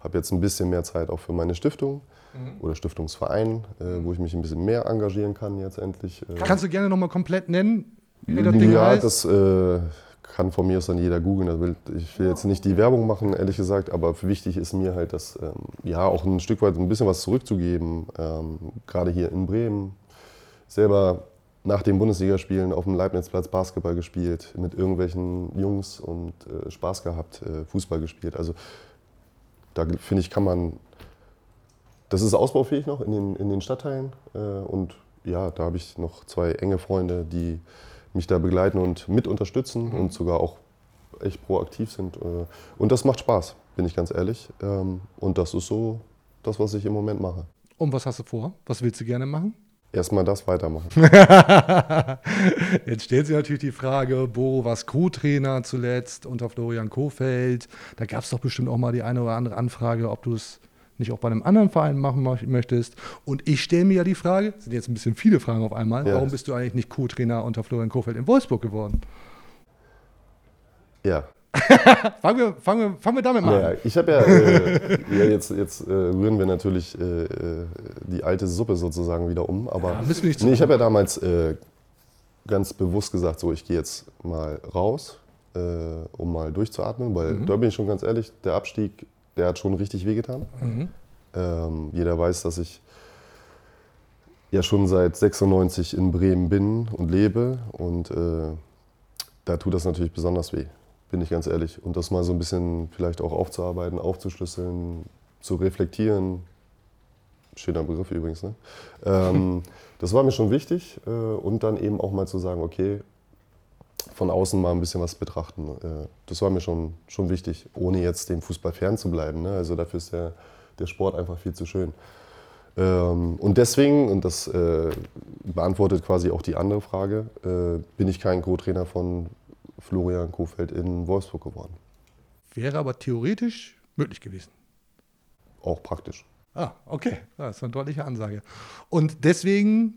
Habe jetzt ein bisschen mehr Zeit auch für meine Stiftung Mhm. oder Stiftungsverein, äh, wo ich mich ein bisschen mehr engagieren kann jetzt endlich. Äh, Kannst du gerne nochmal komplett nennen, wie das Ding ja, heißt? das äh, kann von mir aus dann jeder googeln. Ich will jetzt nicht die Werbung machen, ehrlich gesagt, aber wichtig ist mir halt, dass ähm, ja auch ein Stück weit ein bisschen was zurückzugeben. Ähm, Gerade hier in Bremen selber nach den Bundesligaspielen auf dem Leibnizplatz Basketball gespielt, mit irgendwelchen Jungs und äh, Spaß gehabt, äh, Fußball gespielt. Also da finde ich, kann man, das ist ausbaufähig noch in den, in den Stadtteilen. Äh, und ja, da habe ich noch zwei enge Freunde, die mich da begleiten und mit unterstützen und sogar auch echt proaktiv sind. Äh, und das macht Spaß, bin ich ganz ehrlich. Ähm, und das ist so das, was ich im Moment mache. Und was hast du vor? Was willst du gerne machen? Erstmal das weitermachen. Jetzt stellt sich natürlich die Frage, Boro war Co-Trainer zuletzt unter Florian Kofeld. Da gab es doch bestimmt auch mal die eine oder andere Anfrage, ob du es nicht auch bei einem anderen Verein machen mach- möchtest. Und ich stelle mir ja die Frage, sind jetzt ein bisschen viele Fragen auf einmal, Ja. warum bist du eigentlich nicht Co-Trainer unter Florian Kofeld in Wolfsburg geworden? Ja. Fangen wir, fangen wir, fangen wir damit mal Naja, an. ich habe ja, äh, ja, jetzt, jetzt äh, rühren wir natürlich äh, äh, die alte Suppe sozusagen wieder um. Aber Ja, müssen wir nicht nee, ich habe ja damals äh, ganz bewusst gesagt, so ich gehe jetzt mal raus, äh, um mal durchzuatmen, weil Mhm. da bin ich schon ganz ehrlich, der Abstieg, der hat schon richtig wehgetan. Mhm. Ähm, jeder weiß, dass ich ja schon seit 96 in Bremen bin und lebe und da tut das natürlich besonders weh, bin ich ganz ehrlich. Und das mal so ein bisschen vielleicht auch aufzuarbeiten, aufzuschlüsseln, zu reflektieren. Schöner Begriff übrigens, ne? Ähm, das war mir schon wichtig. Äh, und dann eben auch mal zu sagen, okay, von außen mal ein bisschen was betrachten. Äh, das war mir schon, schon wichtig, ohne jetzt dem Fußball fernzubleiben. Ne? Also dafür ist der, der Sport einfach viel zu schön. Ähm, und deswegen, und das äh, beantwortet quasi auch die andere Frage, äh, bin ich kein Co-Trainer von Florian Kofeld in Wolfsburg geworden. Wäre aber theoretisch möglich gewesen. Auch praktisch. Ah, okay. Das ist eine deutliche Ansage. Und deswegen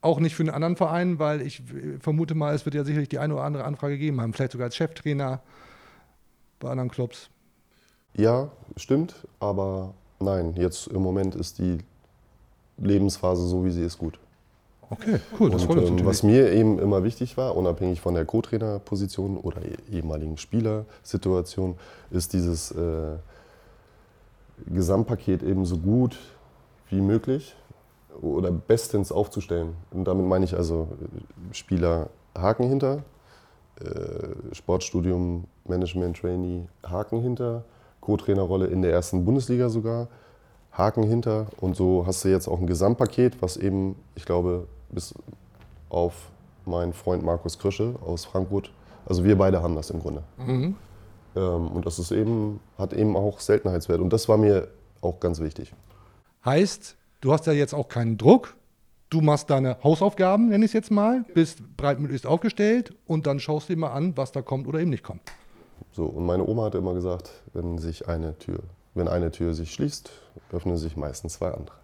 auch nicht für einen anderen Verein, weil ich äh, vermute mal, es wird ja sicherlich die eine oder andere Anfrage geben haben. Vielleicht sogar als Cheftrainer bei anderen Clubs. Ja, stimmt, aber nein, jetzt im Moment ist die Lebensphase so, wie sie ist, gut. Okay, cool. Das Und freut uns ähm, was mir eben immer wichtig war, unabhängig von der Co-Trainer-Position oder e- ehemaligen Spielersituation, ist dieses äh, Gesamtpaket eben so gut wie möglich oder bestens aufzustellen. Und damit meine ich also äh, Spieler Haken hinter, äh, Sportstudium, Management Trainee Haken hinter, Co-Trainerrolle in der ersten Bundesliga sogar, Haken hinter. Und so hast du jetzt auch ein Gesamtpaket, was eben, ich glaube, bis auf meinen Freund Markus Krösche aus Frankfurt, also wir beide haben das im Grunde. Mhm. Ähm, und das ist eben, hat eben auch Seltenheitswert. Und das war mir auch ganz wichtig. Heißt, du hast ja jetzt auch keinen Druck. Du machst deine Hausaufgaben, nenne ich es jetzt mal, bist breitmöglichst aufgestellt und dann schaust du dir mal an, was da kommt oder eben nicht kommt. So, und meine Oma hat immer gesagt, wenn sich eine Tür, wenn eine Tür sich schließt, öffnen sich meistens zwei andere.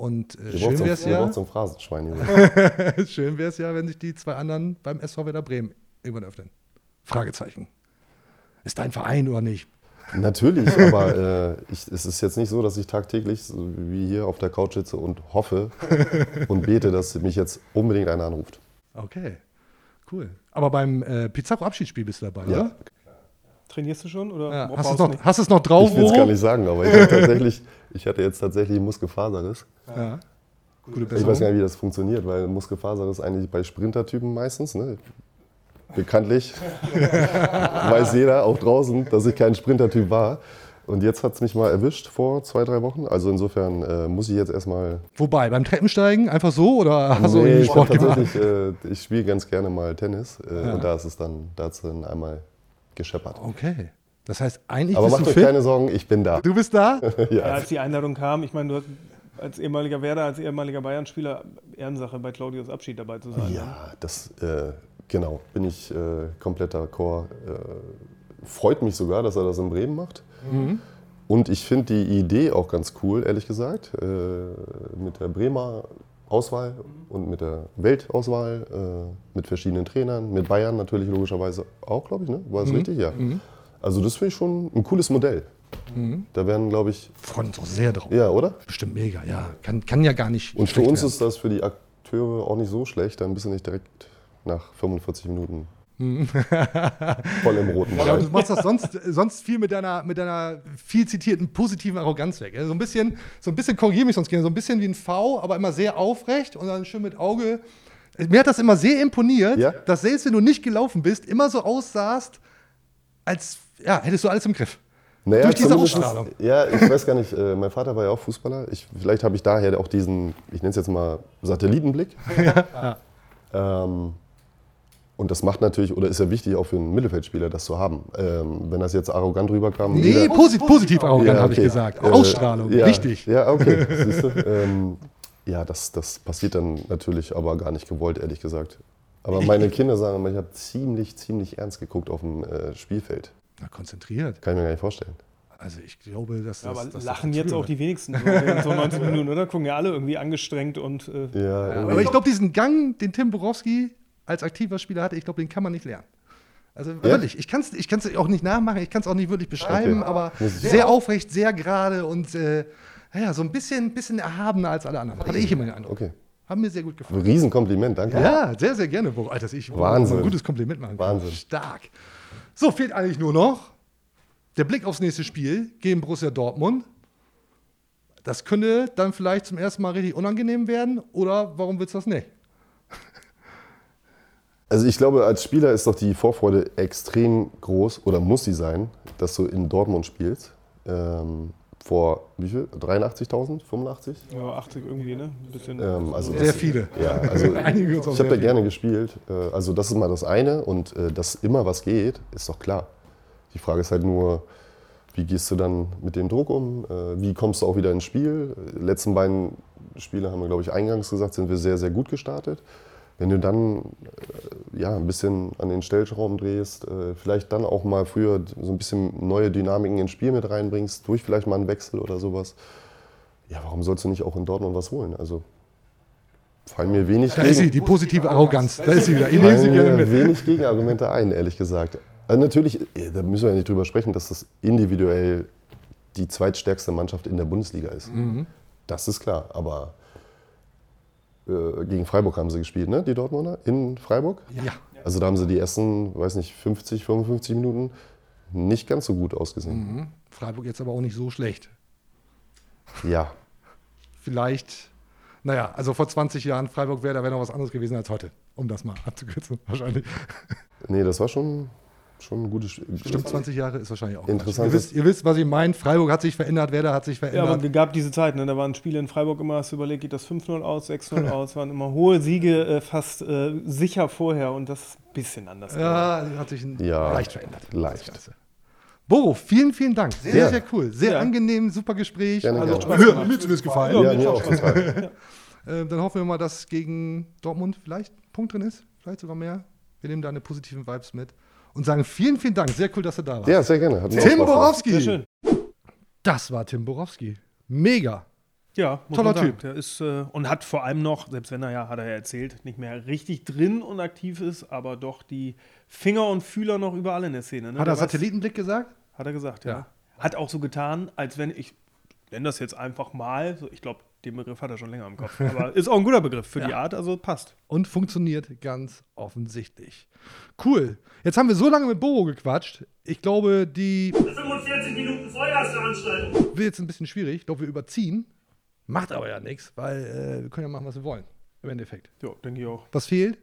Und äh, schön wäre es ja, ein Phrasenschwein. Schön wär's ja, wenn sich die zwei anderen beim SV Werder Bremen irgendwann öffnen. Fragezeichen. Ist dein Verein oder nicht? Natürlich, aber äh, ich, es ist jetzt nicht so, dass ich tagtäglich so wie hier auf der Couch sitze und hoffe und bete, dass mich jetzt unbedingt einer anruft. Okay, cool. Aber beim äh, Pizarro-Abschiedsspiel bist du dabei, Ja. oder? Trainierst du schon? Oder Ja. Hast, du es du noch, hast du es noch drauf? Ich will es gar nicht sagen, aber ich, tatsächlich, ich hatte jetzt tatsächlich Muskelfaserriss. Ja. Gute Ich weiß gar nicht, wie das funktioniert, weil Muskelfaserriss eigentlich bei Sprintertypen meistens, ne? bekanntlich, weiß jeder, auch draußen, dass ich kein Sprintertyp war. Und jetzt hat es mich mal erwischt vor zwei, drei Wochen. Also insofern äh, muss ich jetzt erstmal. Wobei, beim Treppensteigen einfach so oder hast du Nee, hab Sport gemacht? tatsächlich, äh, ich spiele ganz gerne mal Tennis äh, Ja. und da ist es dann, da hat's dann einmal gescheppert. Okay. Das heißt, eigentlich Aber macht euch keine Sorgen, ich bin da. Du bist da? Ja, ja. als die Einladung kam, ich meine, du hast als ehemaliger Werder, als ehemaliger Bayern-Spieler Ehrensache bei Claudius Abschied dabei zu sein. ne? Ja, das, äh, genau, bin ich äh, kompletter Chor. Äh, freut mich sogar, dass er das in Bremen macht. Mhm. Und ich finde die Idee auch ganz cool, ehrlich gesagt, äh, mit der Bremer Auswahl und mit der Weltauswahl, äh, mit verschiedenen Trainern, mit Bayern natürlich logischerweise auch, glaube ich, ne? War das Mhm. richtig? Ja. Mhm. Also das finde ich schon ein cooles Modell. Mhm. Da werden, glaube ich, Freuen uns auch sehr drauf. ja, oder? Bestimmt mega, ja. Kann, kann ja gar nicht. Und für uns werden. ist das für die Akteure auch nicht so schlecht, dann bist du nicht direkt nach 45 Minuten. voll im roten Ja, Bereich. du machst das sonst, sonst viel mit deiner, mit deiner viel zitierten positiven Arroganz weg. So ein bisschen, so ein bisschen korrigiere mich sonst gerne, so ein bisschen wie ein V, aber immer sehr aufrecht und dann schön mit Auge. Mir hat das immer sehr imponiert, Ja? dass selbst wenn du nicht gelaufen bist, immer so aussahst, als ja, hättest du alles im Griff. Naja, Durch diese Ausstrahlung. Ja, ich weiß gar nicht, äh, mein Vater war ja auch Fußballer. Ich, vielleicht habe ich daher auch diesen, ich nenne es jetzt mal Satellitenblick. Ähm, und das macht natürlich, oder ist ja wichtig auch für einen Mittelfeldspieler, das zu haben. Ähm, wenn das jetzt arrogant rüberkam. Nee, wieder- posit positiv arrogant, Ja, habe ich okay. gesagt. Äh, Ausstrahlung, ja, wichtig. Ja, okay. Siehst du? Ähm, ja, das, das passiert dann natürlich aber gar nicht gewollt, ehrlich gesagt. Aber meine Kinder sagen immer, ich habe ziemlich, ziemlich ernst geguckt auf dem äh, Spielfeld. Na, konzentriert. Kann ich mir gar nicht vorstellen. Also ich glaube, dass Ja, das. aber dass lachen das jetzt auch die wenigsten so, während so 90 Minuten, oder? Gucken ja alle irgendwie angestrengt und. Äh, Ja, Ja, irgendwie. aber ich glaube, diesen Gang, den Tim Borowski als aktiver Spieler hatte, ich glaube, den kann man nicht lernen. Also wirklich, ich kann es ich kann's auch nicht nachmachen, ich kann es auch nicht wirklich beschreiben, Okay. aber sehr aufrecht, sehr gerade und äh, ja, so ein bisschen, bisschen erhabener als alle anderen. Hatte ich immer den Eindruck. Okay. Haben mir sehr gut gefallen. Riesenkompliment, danke. Ja, sehr, sehr gerne, Boro. Alter, ich Wahnsinn. ein gutes Kompliment machen kann. Wahnsinn. Stark. So, fehlt eigentlich nur noch der Blick aufs nächste Spiel gegen Borussia Dortmund. Das könnte dann vielleicht zum ersten Mal richtig unangenehm werden, oder warum willst du das nicht? Also ich glaube, als Spieler ist doch die Vorfreude extrem groß oder muss sie sein, dass du in Dortmund spielst. Ähm, vor wie viel? 83.000? 85? Ja, 80 irgendwie, ne? Ein bisschen. Ähm, also Sehr das- viele. Ja, also Einige ich habe da viele. gerne gespielt. Äh, Also das ist mal das eine und äh, dass immer was geht, ist doch klar. Die Frage ist halt nur, wie gehst du dann mit dem Druck um? Äh, Wie kommst du auch wieder ins Spiel? Die letzten beiden Spiele haben wir, glaube ich, eingangs gesagt, sind wir sehr, sehr gut gestartet. Wenn du dann äh, ja, ein bisschen an den Stellschrauben drehst, äh, vielleicht dann auch mal früher so ein bisschen neue Dynamiken ins Spiel mit reinbringst, durch vielleicht mal einen Wechsel oder sowas, ja, warum sollst du nicht auch in Dortmund was holen? Also fallen mir wenig Da ist sie, die positive Arroganz. Da ist sie wieder. Ich fallen mir wenig Gegenargumente ein, ehrlich gesagt. Also natürlich, da müssen wir ja nicht drüber sprechen, dass das individuell die zweitstärkste Mannschaft in der Bundesliga ist. Mhm. Das ist klar, aber äh, gegen Freiburg haben sie gespielt, ne? Die Dortmunder in Freiburg? Ja. Also da haben sie die ersten, weiß nicht, 50, 55 Minuten nicht ganz so gut ausgesehen. Mhm. Freiburg jetzt aber auch nicht so schlecht. Ja, Vielleicht, naja, also vor 20 Jahren Freiburg wäre, da wäre noch was anderes gewesen als heute. Um das mal abzukürzen, wahrscheinlich. nee, das war schon, schon ein gutes Spiel. Stimmt, 20 Jahre ist wahrscheinlich auch. Interessant Ihr wisst, ihr wisst, was ich meine. Freiburg hat sich verändert, Werder hat sich Ja, verändert. aber es gab diese Zeit, ne? da waren Spiele in Freiburg immer, hast du überlegt, geht das 5-0 aus, 6-0 aus, waren immer hohe Siege äh, fast äh, sicher vorher und das ist ein bisschen anders. Ja, hat sich Ja, leicht verändert. leicht. Boro, vielen, vielen Dank. Sehr, Ja. sehr cool. Sehr Ja. angenehm, super Gespräch. Gerne, also, gerne. mir, mir zumindest gefallen. Ja, mir auch. Äh, dann hoffen wir mal, dass gegen Dortmund vielleicht ein Punkt drin ist. Vielleicht sogar mehr. Wir nehmen deine positiven Vibes mit. Und sagen vielen, vielen Dank. Sehr cool, dass du da warst. Ja, sehr gerne. Hat Tim. Borowski. Sehr schön. Das war Tim Borowski. Mega. Ja, muss Toller man sagen. Typ. Der ist äh, und hat vor allem noch, selbst wenn er ja, hat er ja erzählt, nicht mehr richtig drin und aktiv ist, aber doch die Finger und Fühler noch überall in der Szene. Ne? Hat Der er Satellitenblick gesagt? Hat er gesagt, ja. Ja. Hat auch so getan, als wenn ich nenne das jetzt einfach mal, so, ich glaube, den Begriff hat er schon länger im Kopf, aber ist auch ein guter Begriff für die Art, also passt. Und funktioniert ganz offensichtlich. Cool. Jetzt haben wir so lange mit Boro gequatscht. Ich glaube, die 45 Minuten Vollgasveranstaltung. wird jetzt ein bisschen schwierig. Ich glaube, wir überziehen. Macht aber ja nichts, weil äh, wir können ja machen, was wir wollen. Im Endeffekt. Ja, denke ich auch. Was fehlt?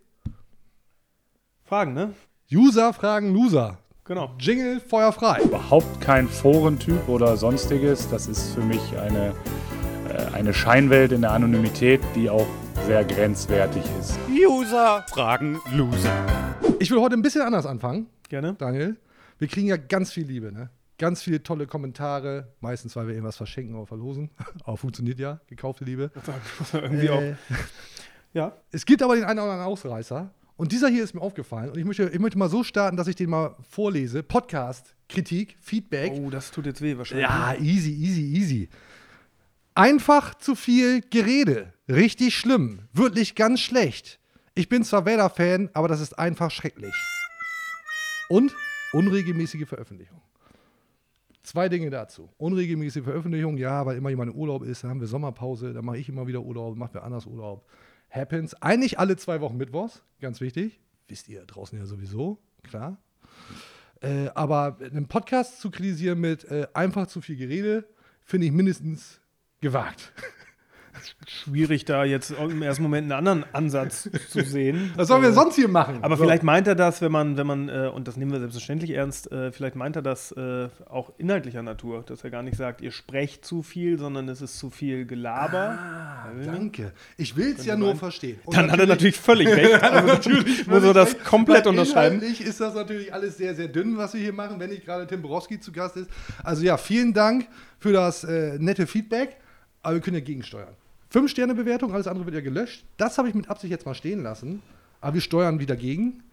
Fragen, ne? User fragen Loser. Genau. Jingle, Feuer frei. überhaupt kein Forentyp oder sonstiges. Das ist für mich eine, eine Scheinwelt in der Anonymität, die auch sehr grenzwertig ist. User fragen Loser. Ich will heute ein bisschen anders anfangen, Gerne. Daniel. Wir kriegen ja ganz viel Liebe, ne? Ganz viele tolle Kommentare. Meistens, weil wir irgendwas verschenken oder verlosen. Aber funktioniert ja. Gekaufte Liebe. Irgendwie auch. Äh, Ja. Es gibt aber den einen oder anderen Ausreißer. Und dieser hier ist mir aufgefallen. Und ich möchte, ich möchte mal so starten, dass ich den mal vorlese. Podcast, Kritik, Feedback. Oh, das tut jetzt weh wahrscheinlich. Ja, easy, easy, easy. Einfach zu viel Gerede. Richtig schlimm. Wirklich ganz schlecht. Ich bin zwar Werder-Fan, aber das ist einfach schrecklich. Und unregelmäßige Veröffentlichung. Zwei Dinge dazu. Unregelmäßige Veröffentlichung, ja, weil immer jemand im Urlaub ist, dann haben wir Sommerpause, dann mache ich immer wieder Urlaub, macht wer anders Urlaub. Happens. Eigentlich alle zwei Wochen Mittwochs, ganz wichtig. Wisst ihr draußen ja sowieso, klar. Äh, aber einen Podcast zu kritisieren mit äh, einfach zu viel Gerede, finde ich mindestens gewagt. Schwierig, da jetzt im ersten Moment einen anderen Ansatz zu sehen. Was sollen wir Äh, sonst hier machen? Aber So. vielleicht meint er das, wenn man, wenn man, äh, und das nehmen wir selbstverständlich ernst, äh, vielleicht meint er das äh, auch inhaltlicher Natur, dass er gar nicht sagt, ihr sprecht zu viel, sondern es ist zu viel Gelaber. Ah, danke. Ich will es ja nur sein. verstehen. Und Dann hat er natürlich völlig recht. Also, natürlich muss er das recht, komplett weil unterschreiben. Inhaltlich ist das natürlich alles sehr, sehr dünn, was wir hier machen, wenn nicht gerade Tim Borowski zu Gast ist. Also ja, vielen Dank für das äh, nette Feedback. Aber wir können ja gegensteuern. Fünf Sterne Bewertung, alles andere wird ja gelöscht. Das habe ich mit Absicht jetzt mal stehen lassen. Aber wir steuern wieder gegen.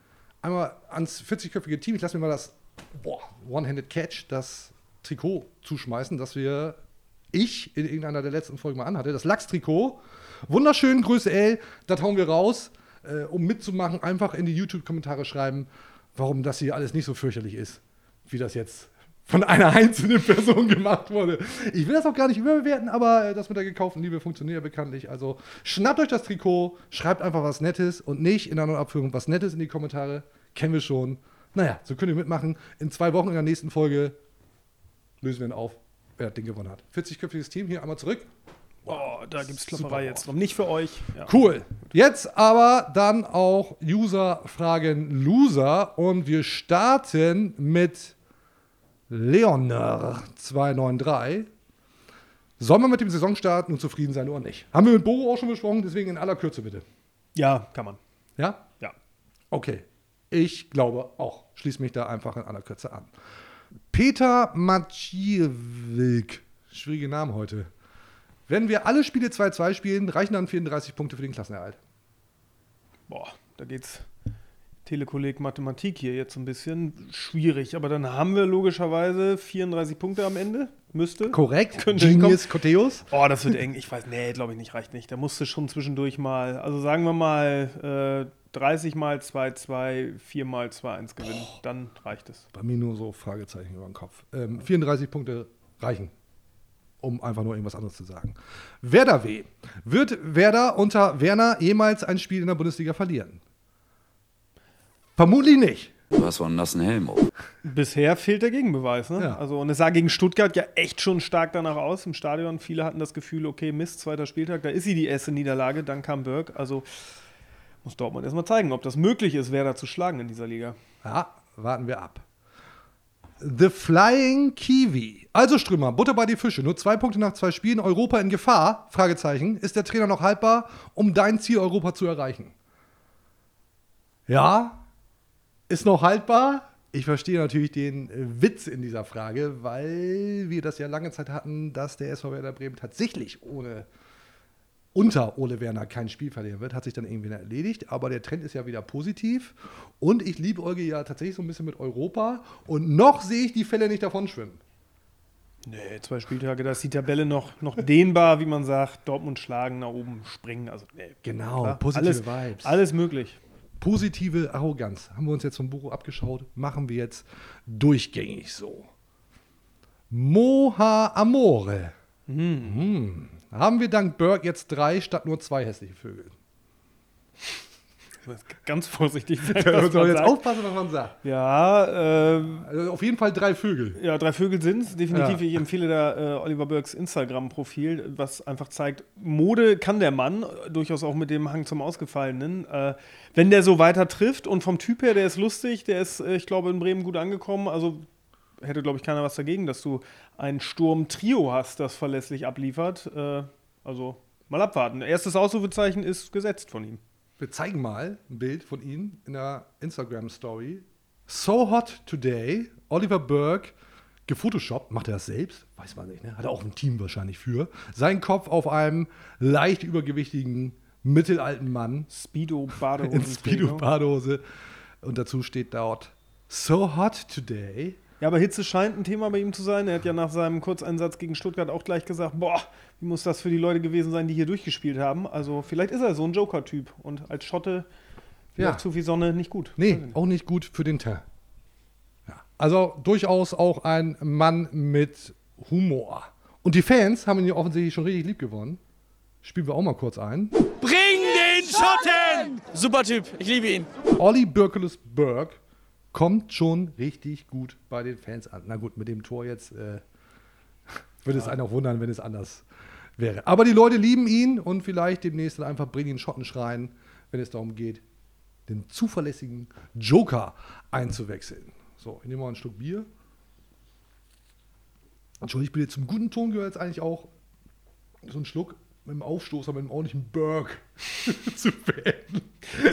Einmal ans 40-köpfige Team. Ich lasse mir mal das One-Handed Catch, das Trikot zuschmeißen, das wir ich in irgendeiner der letzten Folgen mal anhatte. Das Lachs-Trikot. Wunderschön, Größe L. Das hauen wir raus. Äh, um mitzumachen, einfach in die YouTube-Kommentare schreiben, warum das hier alles nicht so fürchterlich ist, wie das jetzt von einer einzelnen Person gemacht wurde. Ich will das auch gar nicht überbewerten, aber äh, das mit der gekauften Liebe funktioniert ja bekanntlich. Also schnappt euch das Trikot, schreibt einfach was Nettes und nicht in einer Abführung was Nettes in die Kommentare. Kennen wir schon. Naja, so könnt ihr mitmachen. In zwei Wochen in der nächsten Folge lösen wir ihn auf, wer das Ding gewonnen hat. 40-köpfiges Team hier einmal zurück. Oh, da gibt es Klopperei jetzt drum. Nicht für euch. Ja. Cool. Jetzt aber dann auch User-Fragen Loser und wir starten mit Leonard293. Sollen wir mit dem Saisonstart nun zufrieden sein oder nicht? Haben wir mit Boro auch schon besprochen, deswegen in aller Kürze bitte. Ja, kann man. Ja? Ja. Okay. Ich glaube auch. Schließe mich da einfach in aller Kürze an. Peter Maciewilk. Schwierige Namen heute. Wenn wir alle Spiele 2-2 spielen, reichen dann 34 Punkte für den Klassenerhalt. Boah, da geht's Telekolleg Mathematik hier jetzt ein bisschen schwierig, aber dann haben wir logischerweise 34 Punkte am Ende. Müsste. Korrekt. Könnte Genius Coteus. Oh, das wird eng. Ich weiß, nee, glaube ich nicht, reicht nicht. Da musste schon zwischendurch mal, also sagen wir mal, äh, 30 mal 2-2, 4 mal 2-1 gewinnen. Dann reicht es. Bei mir nur so Fragezeichen über den Kopf. Ähm, 34 Punkte reichen, um einfach nur irgendwas anderes zu sagen. Werder W. Wird Werder unter Werner jemals ein Spiel in der Bundesliga verlieren? Vermutlich nicht. Du hast wohl einen nassen Helm. auf. Bisher fehlt der Gegenbeweis. Ne? Ja. Also, und es sah gegen Stuttgart ja echt schon stark danach aus im Stadion. Viele hatten das Gefühl, okay, Mist, zweiter Spieltag, da ist sie die erste Niederlage, dann kam Berg. Also muss Dortmund erstmal zeigen, ob das möglich ist, Werder zu schlagen in dieser Liga. Ja, warten wir ab. The Flying Kiwi. Also Strömer, Butter bei die Fische. Nur zwei Punkte nach zwei Spielen. Europa in Gefahr? Fragezeichen. Ist der Trainer noch haltbar, um dein Ziel Europa zu erreichen? Ja, ist noch haltbar. Ich verstehe natürlich den äh, Witz in dieser Frage, weil wir das ja lange Zeit hatten, dass der SV Werder Bremen tatsächlich ohne unter Ole Werner kein Spiel verlieren wird, hat sich dann irgendwie erledigt. Aber der Trend ist ja wieder positiv. Und ich liebe Euge ja tatsächlich so ein bisschen mit Europa. Und noch sehe ich die Fälle nicht davon schwimmen. Nee, zwei Spieltage, da ist die Tabelle noch, noch dehnbar, wie man sagt. Dortmund schlagen, nach oben springen. Also, nee, Genau, klar. positive alles, Vibes. Alles möglich. Positive Arroganz. Haben wir uns jetzt vom Buch abgeschaut, machen wir jetzt durchgängig so. Moha Amore. Hm. Haben wir dank Berg jetzt drei statt nur zwei hässliche Vögel? Ganz vorsichtig sein. Da muss man jetzt sagt. aufpassen, was man sagt. Ja, ähm, Also auf jeden Fall drei Vögel. Ja, drei Vögel sind es. Definitiv. Ja. Ich empfehle da äh, Oliver Burks Instagram-Profil, was einfach zeigt, Mode kann der Mann, äh, durchaus auch mit dem Hang zum Ausgefallenen. Äh, wenn der so weiter trifft und vom Typ her, der ist lustig, der ist, äh, ich glaube, in Bremen gut angekommen. Also hätte, glaube ich, keiner was dagegen, dass du ein Sturm-Trio hast, das verlässlich abliefert. Äh, also mal abwarten. Erstes Ausrufezeichen ist gesetzt von ihm. Wir zeigen mal ein Bild von ihm in der Instagram-Story. So hot today. Oliver Burke, gefotoshoppt. Macht er das selbst? Weiß man nicht, ne? Hat er auch ein Team wahrscheinlich für. Sein Kopf auf einem leicht übergewichtigen, mittelalten Mann. Speedo, Badehose. In Speedo-Badehose. Und dazu steht dort, so hot today. Ja, aber Hitze scheint ein Thema bei ihm zu sein. Er hat ja nach seinem Kurzeinsatz gegen Stuttgart auch gleich gesagt, boah, wie muss das für die Leute gewesen sein, die hier durchgespielt haben. Also vielleicht ist er so ein Joker-Typ und als Schotte Ja. ja. zu viel Sonne nicht gut. Nee, auch nicht gut für den Teint. Ja. Also durchaus auch ein Mann mit Humor. Und die Fans haben ihn ja offensichtlich schon richtig lieb gewonnen. Spielen wir auch mal kurz ein. Bring den Schotten! Super Typ, ich liebe ihn. Olli Birkelus Berg kommt schon richtig gut bei den Fans an. Na gut, mit dem Tor jetzt äh, würde es einen auch wundern, wenn es anders wäre. Aber die Leute lieben ihn und vielleicht demnächst dann einfach bringen ihn Schotten schreien, wenn es darum geht, den zuverlässigen Joker einzuwechseln. So, ich nehme mal ein Stück Bier. Entschuldigung, bitte, zum guten Ton gehört jetzt eigentlich auch so ein Schluck mit dem Aufstoßer, mit einem ordentlichen Berg zu beenden.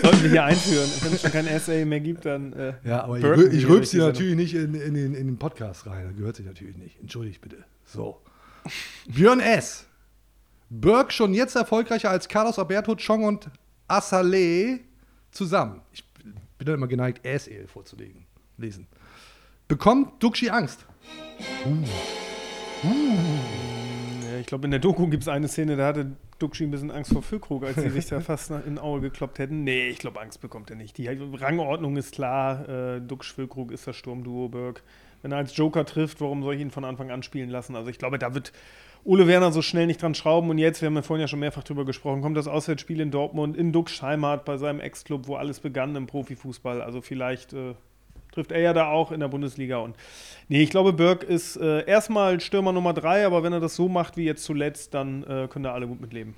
Sollten wir hier einführen. Wenn es schon kein Essay mehr gibt, dann. Äh, Ja, aber ich, Burken ich wir rülps sie die natürlich nicht in, in, den, in den Podcast rein. Das gehört sich natürlich nicht. Entschuldigt bitte. So. Björn S. Burke schon jetzt erfolgreicher als Carlos Alberto, Chong und Assalé zusammen. Ich bin dann immer geneigt, SL vorzulegen. Lesen. Bekommt Duxi Angst? Uh. Ja, ich glaube, in der Doku gibt es eine Szene, da hatte Duxi ein bisschen Angst vor Füllkrug, als sie sich da fast in Aue gekloppt hätten. Nee, ich glaube, Angst bekommt er nicht. Die Rangordnung ist klar. Äh, Duxch, Füllkrug ist das Sturmduo Berg. Wenn er als Joker trifft, warum soll ich ihn von Anfang an spielen lassen? Also ich glaube, da wird Ole Werner so schnell nicht dran schrauben. Und jetzt, wir haben ja vorhin ja schon mehrfach drüber gesprochen, kommt das Auswärtsspiel in Dortmund, in Duxch Heimat, bei seinem Ex-Club, wo alles begann im Profifußball. Also vielleicht äh, trifft er ja da auch in der Bundesliga. Und nee, ich glaube, Berg ist äh, erstmal Stürmer Nummer drei, aber wenn er das so macht wie jetzt zuletzt, dann äh, können da alle gut mitleben.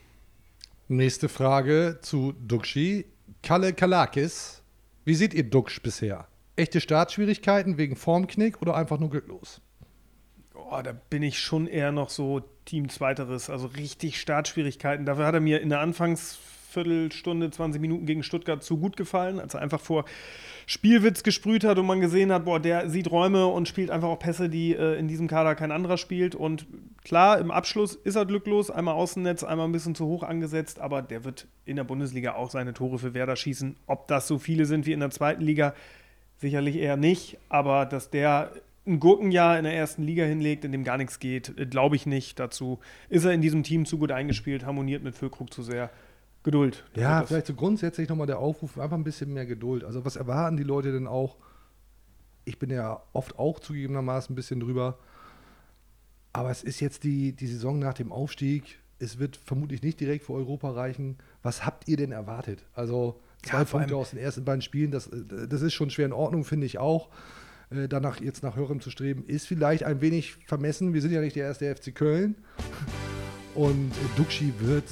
Nächste Frage zu Duxi. Kalle Kalakis. Wie seht ihr Dux bisher? Echte Startschwierigkeiten wegen Formknick oder einfach nur glücklos? Oh, da bin ich schon eher noch so Team Zweiteres. Also richtig Startschwierigkeiten. Dafür hat er mir in der Anfangsviertelstunde, 20 Minuten gegen Stuttgart zu gut gefallen, als er einfach vor Spielwitz gesprüht hat und man gesehen hat, boah, der sieht Räume und spielt einfach auch Pässe, die äh, in diesem Kader kein anderer spielt. Und klar, im Abschluss ist er glücklos, einmal Außennetz, einmal ein bisschen zu hoch angesetzt, aber der wird in der Bundesliga auch seine Tore für Werder schießen. Ob das so viele sind wie in der zweiten Liga, sicherlich eher nicht, aber dass der ein Gurkenjahr in der ersten Liga hinlegt, in dem gar nichts geht, äh, glaube ich nicht. Dazu ist er in diesem Team zu gut eingespielt, harmoniert mit Füllkrug zu sehr. Geduld. Ja, vielleicht so grundsätzlich nochmal der Aufruf, einfach ein bisschen mehr Geduld. Also was erwarten die Leute denn auch? Ich bin ja oft auch zugegebenermaßen ein bisschen drüber. Aber es ist jetzt die, die Saison nach dem Aufstieg. Es wird vermutlich nicht direkt für Europa reichen. Was habt ihr denn erwartet? Also zwei Ja, vor Punkte allem- aus den ersten beiden Spielen, das, das ist schon schwer in Ordnung, finde ich auch. Äh, Danach jetzt nach höherem zu streben, ist vielleicht ein wenig vermessen. Wir sind ja nicht der erste FC Köln. Und Duxi wird,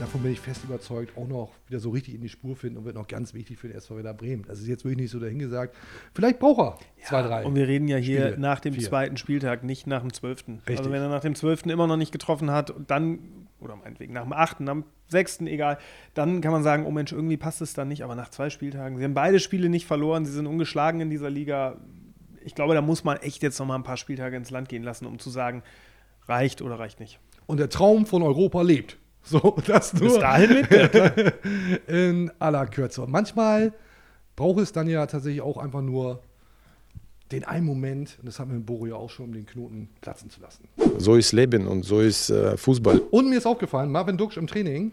davon bin ich fest überzeugt, auch noch wieder so richtig in die Spur finden und wird noch ganz wichtig für den SV Werder Bremen. Das ist jetzt wirklich nicht so dahingesagt. Vielleicht braucht er zwei, drei. Und wir reden ja hier Spiele. nach dem Vier. zweiten Spieltag, nicht nach dem zwölften. Richtig. Also wenn er nach dem zwölften immer noch nicht getroffen hat, dann, oder meinetwegen nach dem achten, dem sechsten, egal, dann kann man sagen, oh Mensch, irgendwie passt es dann nicht. Aber nach zwei Spieltagen, sie haben beide Spiele nicht verloren, sie sind ungeschlagen in dieser Liga. Ich glaube, da muss man echt jetzt noch mal ein paar Spieltage ins Land gehen lassen, um zu sagen, reicht oder reicht nicht. Und der Traum von Europa lebt. So, das nur Bis dahin mit, klar. in aller Kürze. Und manchmal braucht es dann ja tatsächlich auch einfach nur den einen Moment, und das haben wir mit Boro ja auch schon, um den Knoten platzen zu lassen. So ist Leben und so ist äh, Fußball. Und mir ist aufgefallen, Marvin Duksch im Training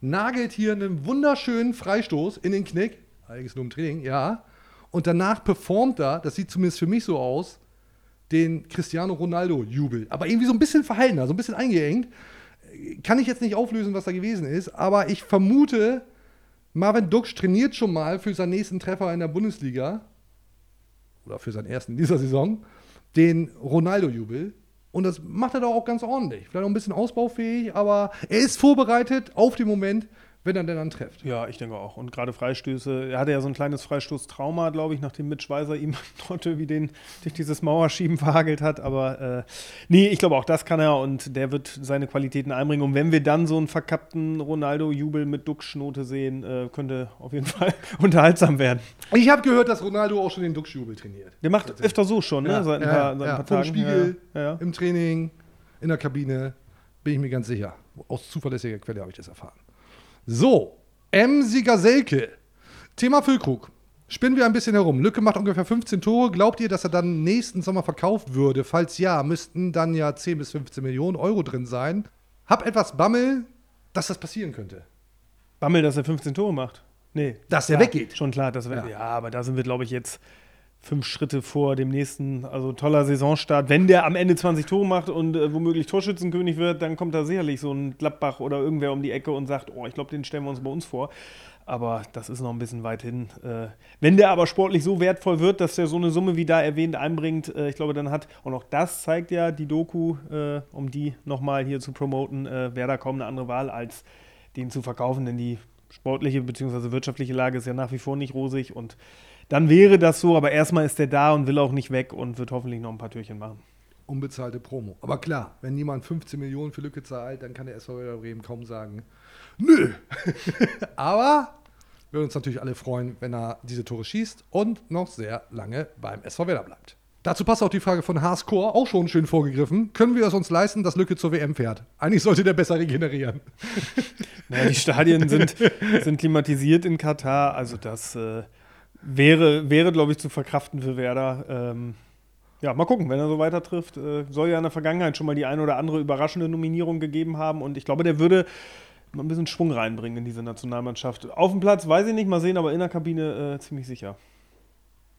nagelt hier einen wunderschönen Freistoß in den Knick. Allerdings nur im Training, ja. Und danach performt er, das sieht zumindest für mich so aus, den Cristiano Ronaldo-Jubel. Aber irgendwie so ein bisschen verhaltener, so ein bisschen eingeengt. Kann ich jetzt nicht auflösen, was da gewesen ist, aber ich vermute, Marvin Duksch trainiert schon mal für seinen nächsten Treffer in der Bundesliga oder für seinen ersten in dieser Saison den Ronaldo-Jubel. Und das macht er doch auch ganz ordentlich. Vielleicht auch ein bisschen ausbaufähig, aber er ist vorbereitet auf den Moment, wenn er denn dann trifft. Ja, ich denke auch. Und gerade Freistöße, er hatte ja so ein kleines Freistoßtrauma, glaube ich, nachdem Mitch Weiser ihm dort irgendwie den, durch dieses Mauerschieben verhagelt hat. Aber äh, nee, ich glaube auch, das kann er und der wird seine Qualitäten einbringen. Und wenn wir dann so einen verkappten Ronaldo-Jubel mit Duxchnote sehen, äh, könnte auf jeden Fall unterhaltsam werden. Ich habe gehört, dass Ronaldo auch schon den Duxch-Jubel trainiert. Der macht öfter so schon, ne? Ja, Seit ein ja, paar, seit ja, ein paar vom Tagen. Spiegel, Ja, ja. im Training, in der Kabine, bin ich mir ganz sicher. Aus zuverlässiger Quelle habe ich das erfahren. So, M. Sieger-Selke. Thema Füllkrug. Spinnen wir ein bisschen herum. Lücke macht ungefähr 15 Tore. Glaubt ihr, dass er dann nächsten Sommer verkauft würde? Falls ja, müssten dann ja 10 bis 15 Millionen Euro drin sein. Hab etwas Bammel, dass das passieren könnte. Bammel, dass er 15 Tore macht. Nee. Dass er weggeht. Schon klar, dass er ja. ja, aber da sind wir, glaube ich, jetzt fünf Schritte vor dem nächsten, also toller Saisonstart. Wenn der am Ende 20 Tore macht und äh, womöglich Torschützenkönig wird, dann kommt da sicherlich so ein Gladbach oder irgendwer um die Ecke und sagt, oh, ich glaube, den stellen wir uns bei uns vor. Aber das ist noch ein bisschen weit hin. Äh, wenn der aber sportlich so wertvoll wird, dass der so eine Summe wie da erwähnt einbringt, äh, ich glaube, dann hat, und auch das zeigt ja die Doku, äh, um die nochmal hier zu promoten, äh, wäre da kaum eine andere Wahl, als den zu verkaufen, denn die sportliche bzw. wirtschaftliche Lage ist ja nach wie vor nicht rosig und dann wäre das so, aber erstmal ist der da und will auch nicht weg und wird hoffentlich noch ein paar Türchen machen. Unbezahlte Promo. Aber klar, wenn jemand 15 Millionen für Lücke zahlt, dann kann der SV Werder Bremen kaum sagen, nö. Aber wir würden uns natürlich alle freuen, wenn er diese Tore schießt und noch sehr lange beim SV Werder bleibt. Dazu passt auch die Frage von Haascore, auch schon schön vorgegriffen. Können wir es uns leisten, dass Lücke zur WM fährt? Eigentlich sollte der besser regenerieren. Naja, die Stadien sind, sind klimatisiert in Katar, also das äh, wäre, wäre glaube ich, zu verkraften für Werder. Ähm, ja, mal gucken, wenn er so weiter trifft. Äh, soll ja in der Vergangenheit schon mal die ein oder andere überraschende Nominierung gegeben haben und ich glaube, der würde mal ein bisschen Schwung reinbringen in diese Nationalmannschaft. Auf dem Platz weiß ich nicht, mal sehen, aber in der Kabine äh, ziemlich sicher.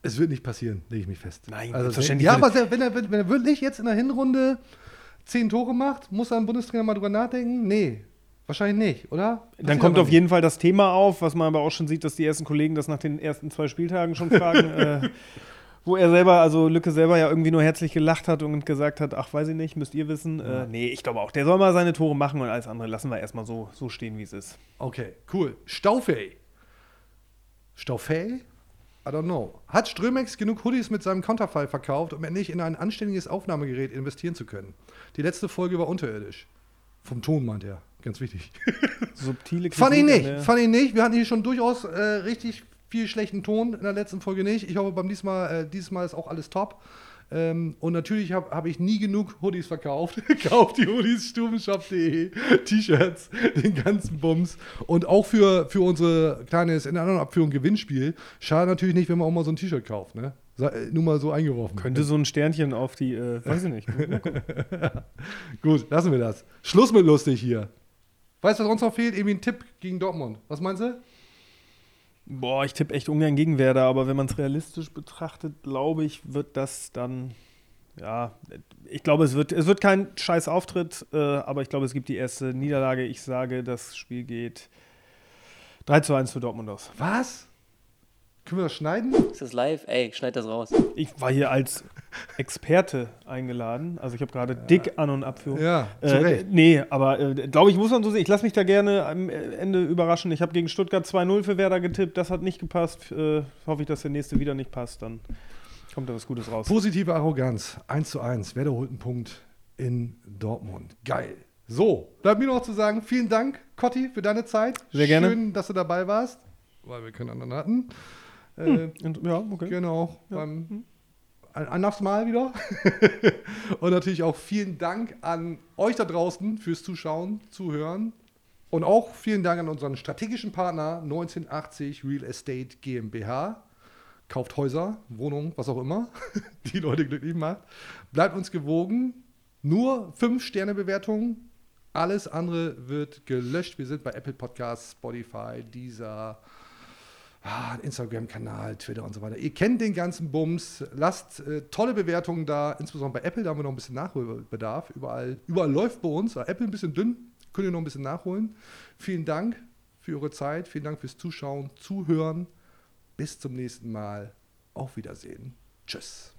Es wird nicht passieren, lege ich mich fest. Nein, also, selbstverständlich Ja, aber wenn er, wenn er wirklich jetzt in der Hinrunde zehn Tore macht, muss ein Bundestrainer mal drüber nachdenken? Nee, wahrscheinlich nicht, oder? Dann Passiert kommt auf jeden Fall das Thema auf, was man aber auch schon sieht, dass die ersten Kollegen das nach den ersten zwei Spieltagen schon fragen. äh, Wo er selber, also Lücke selber ja irgendwie nur herzlich gelacht hat und gesagt hat, ach, weiß ich nicht, müsst ihr wissen. Ja. Äh, nee, ich glaube auch, der soll mal seine Tore machen und alles andere lassen wir erstmal so, so stehen, wie es ist. Okay, cool. Staufey. Staufey? I don't know. Hat Strömex genug Hoodies mit seinem Konterfei verkauft, um endlich in ein anständiges Aufnahmegerät investieren zu können? Die letzte Folge war unterirdisch. Vom Ton meint er. Ganz wichtig. Subtile Fand ich Kritik nicht. Fand ich nicht. Wir hatten hier schon durchaus äh, richtig viel schlechten Ton in der letzten Folge nicht. Ich hoffe, beim diesmal, äh, diesmal ist auch alles top. Ähm, und natürlich habe hab ich nie genug Hoodies verkauft. Kauft die Hoodies, stubenshop.de, T-Shirts, den ganzen Bums. Und auch für, für unsere kleines, in der anderen Abführung, Gewinnspiel. Schade natürlich nicht, wenn man auch mal so ein T-Shirt kauft. Ne? Äh, Nur mal so eingeworfen. Könnte so ein Sternchen auf die, äh, weiß ich nicht. Gut, lassen wir das. Schluss mit lustig hier. Weißt du, was sonst noch fehlt? Irgendwie ein Tipp gegen Dortmund. Was meinst du? Boah, ich tippe echt ungern gegen Werder, aber wenn man es realistisch betrachtet, glaube ich, wird das dann, ja, ich glaube, es wird, es wird kein scheiß Auftritt, äh, aber ich glaube, es gibt die erste Niederlage. Ich sage, das Spiel geht 3 zu 1 für Dortmund aus. Was? Können wir das schneiden? Ist das live? Ey, schneid das raus. Ich war hier als Experte eingeladen. Also ich habe gerade dick An- und Abführung. Ja, zu äh, Recht. Nee, aber äh, glaube ich, muss man so sehen. Ich lasse mich da gerne am Ende überraschen. Ich habe gegen Stuttgart 2-0 für Werder getippt. Das hat nicht gepasst. Äh, hoffe ich, dass der nächste wieder nicht passt. Dann kommt da was Gutes raus. Positive Arroganz. 1 zu 1. Werder holt einen Punkt in Dortmund. Geil. So, bleibt mir noch zu sagen, vielen Dank, Cotti, für deine Zeit. Sehr gerne. Schön, dass du dabei warst, weil wir keinen anderen hatten. Hm, Äh, ja, okay. Genau. Beim, ein anderes Mal wieder. und natürlich auch vielen Dank an euch da draußen fürs Zuschauen, Zuhören. Und auch vielen Dank an unseren strategischen Partner 1980 Real Estate GmbH. Kauft Häuser, Wohnungen, was auch immer, die Leute glücklich macht. Bleibt uns gewogen. Nur 5-Sterne-Bewertungen. Alles andere wird gelöscht. Wir sind bei Apple Podcasts, Spotify, Deezer, ah, Instagram-Kanal, Twitter und so weiter. Ihr kennt den ganzen Bums. Lasst äh, tolle Bewertungen da, insbesondere bei Apple, da haben wir noch ein bisschen Nachholbedarf. Überall, überall läuft bei uns. Apple ein bisschen dünn, könnt ihr noch ein bisschen nachholen. Vielen Dank für eure Zeit, vielen Dank fürs Zuschauen, Zuhören. Bis zum nächsten Mal. Auf Wiedersehen. Tschüss.